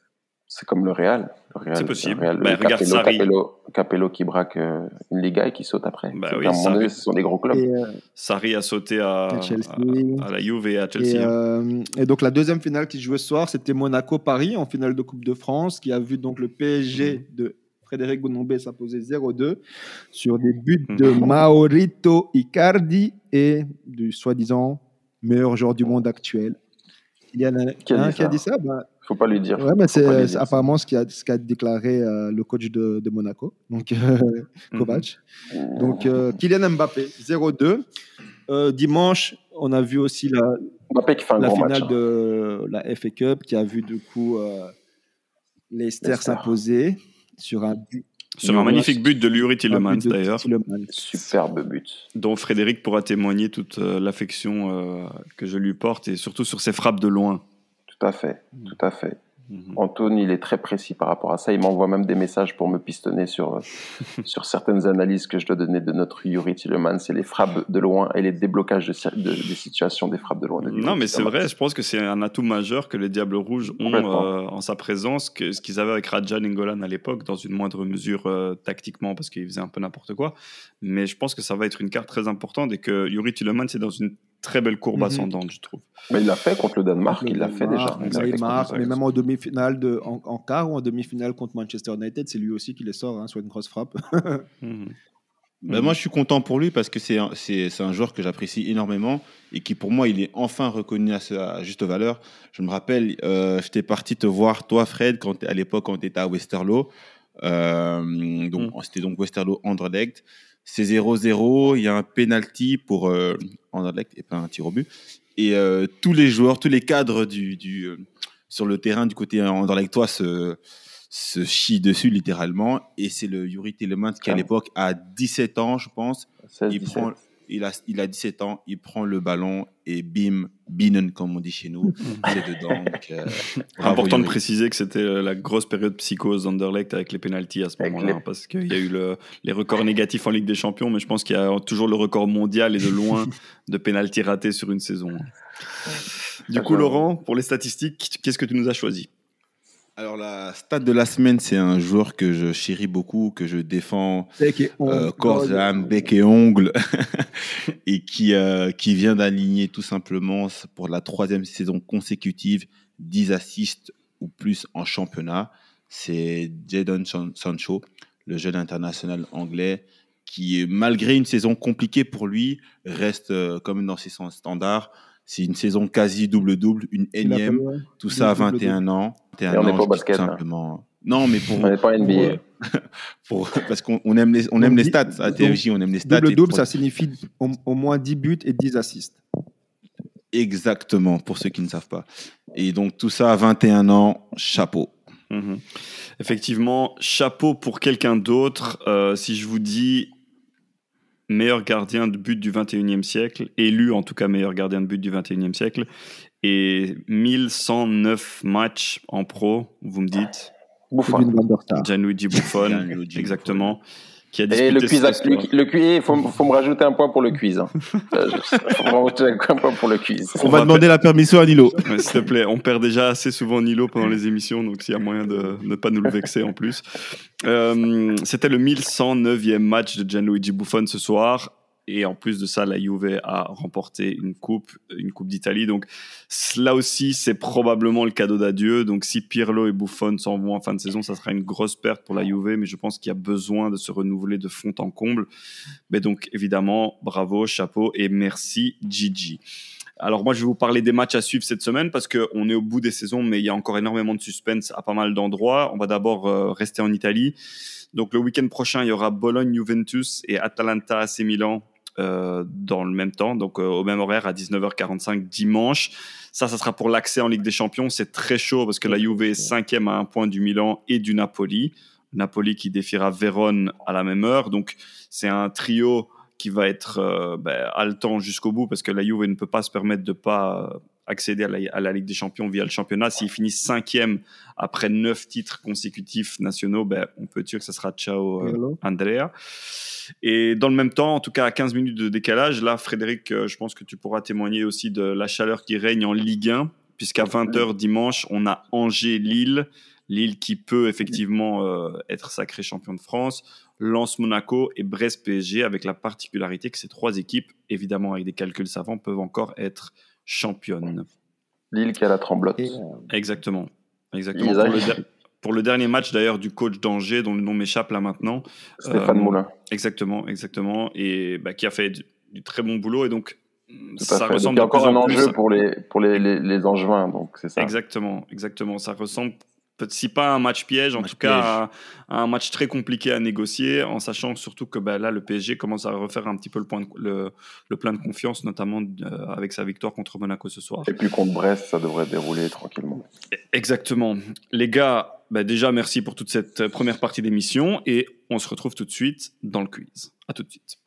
C'est comme le Real. Le Real C'est possible. le Real, Bah, le regarde Capello, Sarri. Capello, Capello qui braque euh, une Liga et qui saute après. Bah oui, qu'à un moment Sarri. donné, ce sont des gros clubs. Et, euh, Sarri a sauté à, À Chelsea. à- à la Juve et à Chelsea. Et, hein. euh, et donc la deuxième finale qui se jouait ce soir, c'était Monaco-Paris en finale de Coupe de France, qui a vu donc le PSG Mhm. de Frédéric Gounombe s'imposer 0-2 sur des buts de Mhm. Maurito Icardi et du soi-disant meilleur joueur du monde actuel. Il y en a Qui a dit un qui a ça dit ça? bah, Faut pas lui dire. ouais, mais c'est apparemment ce qu'a ce qu'a déclaré euh, le coach de, de Monaco, donc euh, Mhm. Kovac. Donc euh, Kylian Mbappé 0-2. Euh, dimanche, on a vu aussi la, Mbappé qui fait un la gros finale match. hein. de la FA Cup qui a vu du coup euh, Leicester s'imposer sur un but. Sur un magnifique but de but de d'ailleurs. Superbe but. dont Frédéric pourra témoigner toute l'affection euh, que je lui porte et surtout sur ses frappes de loin. Tout à fait. Tout à fait. Mhm. Antoine, il est très précis par rapport à ça. Il m'envoie même des messages pour me pistonner sur, euh, sur certaines analyses que je dois donner de notre Yuri Tillemans. C'est les frappes de loin et les déblocages de, ci- de- des situations des frappes de loin. de Non, mais c'est vrai, je pense que c'est un atout majeur que les Diables Rouges ont euh, en sa présence, que ce qu'ils avaient avec Raja Nengolan à l'époque, dans une moindre mesure euh, tactiquement, parce qu'il faisait un peu n'importe quoi. Mais je pense que ça va être une carte très importante et que Yuri Tillemans est dans une très belle courbe Mhm. ascendante, je trouve. Mais il l'a fait contre le Danemark, Le il l'a fait déjà. Danemark, marque, exact. mais même en demi-finale, de, en, en quart ou en demi-finale contre Manchester United, c'est lui aussi qui les sort, hein, soit une grosse frappe. Mhm. Ben, Mhm. Moi, je suis content pour lui parce que c'est un, joueur que j'apprécie énormément et qui, pour moi, il est enfin reconnu à sa juste valeur. Je me rappelle, euh, j'étais parti te voir, toi, Fred, quand, à l'époque, quand tu étais à Westerlo. Euh, donc, C'était donc Westerlo Anderlecht. C'est 0-0. Il y a un penalty pour euh, Anderlecht et pas un tir au but. Et euh, tous les joueurs, tous les cadres du, du, euh, sur le terrain du côté Anderlechtois se, se chient dessus littéralement. Et c'est le Yuri Tillemans qui, à l'époque, a 17 ans, je pense. 16, Il, 17. prend, il, a, il a 17 ans, il prend le ballon et bim, binnen, comme on dit chez nous. c'est dedans. Donc, euh, bravo, Important de préciser que c'était euh, la grosse période psychose d'Anderlecht avec les pénalties à ce moment-là, les- parce qu'il y a eu le- les records négatifs en Ligue des Champions, mais je pense qu'il y a toujours le record mondial et de loin de pénalties ratés sur une saison. Du coup. Laurent, pour les statistiques, qu'est-ce que tu nous as choisi? Alors, la stat de la semaine, c'est un joueur que je chéris beaucoup, que je défends euh, corps et âme, bec et ongles, et qui, euh, qui vient d'aligner tout simplement pour la troisième saison consécutive 10 assists ou plus en championnat. C'est Jadon San- Sancho, le jeune international anglais, qui, malgré une saison compliquée pour lui, reste euh, comme dans ses standards. C'est une saison quasi double-double, une énième, tout ça à double-double. 21 ans. 21 Et on n'est ans, pas au basket, hein. simplement. Non, mais pour, On n'est pas NBA. pour- parce qu'on on aime les, on aime les stats à TFJ, on aime les stats. Double-double, pour- ça signifie au, au moins 10 buts et 10 assists. Exactement, pour ceux qui ne savent pas. Et donc tout ça à 21 ans, chapeau. Mhm. Effectivement, chapeau pour quelqu'un d'autre. Euh, si je vous dis meilleur gardien de but du 21e siècle, élu en tout cas meilleur gardien de but du 21e siècle, et 1109 matchs en pro, vous me dites Buffon. Gianluigi Buffon, Gianluigi exactement. Qui a Et le quiz, le, le quiz, faut, faut me rajouter un point pour le quiz. Hein. Euh, faut me rajouter un point pour le quiz. On va demander la permission à Nilo. S'il te plaît, on perd déjà assez souvent Nilo pendant les émissions, donc s'il y a moyen de ne pas nous le vexer en plus. Euh, C'était le 1109e match de Gianluigi Buffon ce soir. Et en plus de ça, la Juve a remporté une coupe, une coupe d'Italie. Donc là aussi, c'est probablement le cadeau d'adieu. Donc si Pirlo et Buffon s'en vont en fin de saison, ça sera une grosse perte pour la Juve. Mais je pense qu'il y a besoin de se renouveler de fond en comble. Mais donc évidemment, bravo, chapeau et merci Gigi. Alors moi, je vais vous parler des matchs à suivre cette semaine parce qu'on est au bout des saisons, mais il y a encore énormément de suspense à pas mal d'endroits. On va d'abord euh, rester en Italie. Donc le week-end prochain, il y aura Bologne-Juventus et Atalanta-AC Milan euh, dans le même temps, donc euh, au même horaire à 19h45 dimanche. Ça, ça sera pour l'accès en Ligue des Champions. C'est très chaud parce que la Juve est cinquième à un point du Milan et du Napoli. Napoli qui défiera Vérone à la même heure. Donc c'est un trio qui va être euh, ben, haletant jusqu'au bout parce que la Juve ne peut pas se permettre de pas accéder à la, à la Ligue des Champions via le championnat. S'ils finissent cinquième après neuf titres consécutifs nationaux, ben, on peut dire que ce sera ciao euh. Andrea. Et dans le même temps, en tout cas à 15 minutes de décalage, là, Frédéric, euh, je pense que tu pourras témoigner aussi de la chaleur qui règne en Ligue 1, puisqu'à 20h dimanche, on a Angers-Lille. Lille qui peut effectivement euh, être sacré champion de France. Lance Monaco et Brest PSG avec la particularité que ces trois équipes, évidemment avec des calculs savants, peuvent encore être championnes. Lille qui a la tremblote. Et, euh, Exactement. Exactement. Pour le, arrivent. der- pour le dernier match d'ailleurs du coach d'Angers, dont le nom m'échappe là maintenant. Stéphane Euh, Moulin. Exactement, exactement. Et bah, qui a fait du, du très bon boulot. Et donc, Tout ça à fait. Donc, ressemble il y a encore un en enjeu pour les, pour les, les, les Angevins, donc c'est ça. Exactement, exactement. Ça ressemble, si pas un match piège, en Match tout cas un match très compliqué à négocier, en sachant surtout que bah, là, le PSG commence à refaire un petit peu le, point de- le, le plein de confiance, notamment euh, avec sa victoire contre Monaco ce soir. Et puis contre Brest, ça devrait dérouler tranquillement. Exactement. Les gars, bah, déjà, merci pour toute cette première partie d'émission et on se retrouve tout de suite dans le quiz. À tout de suite.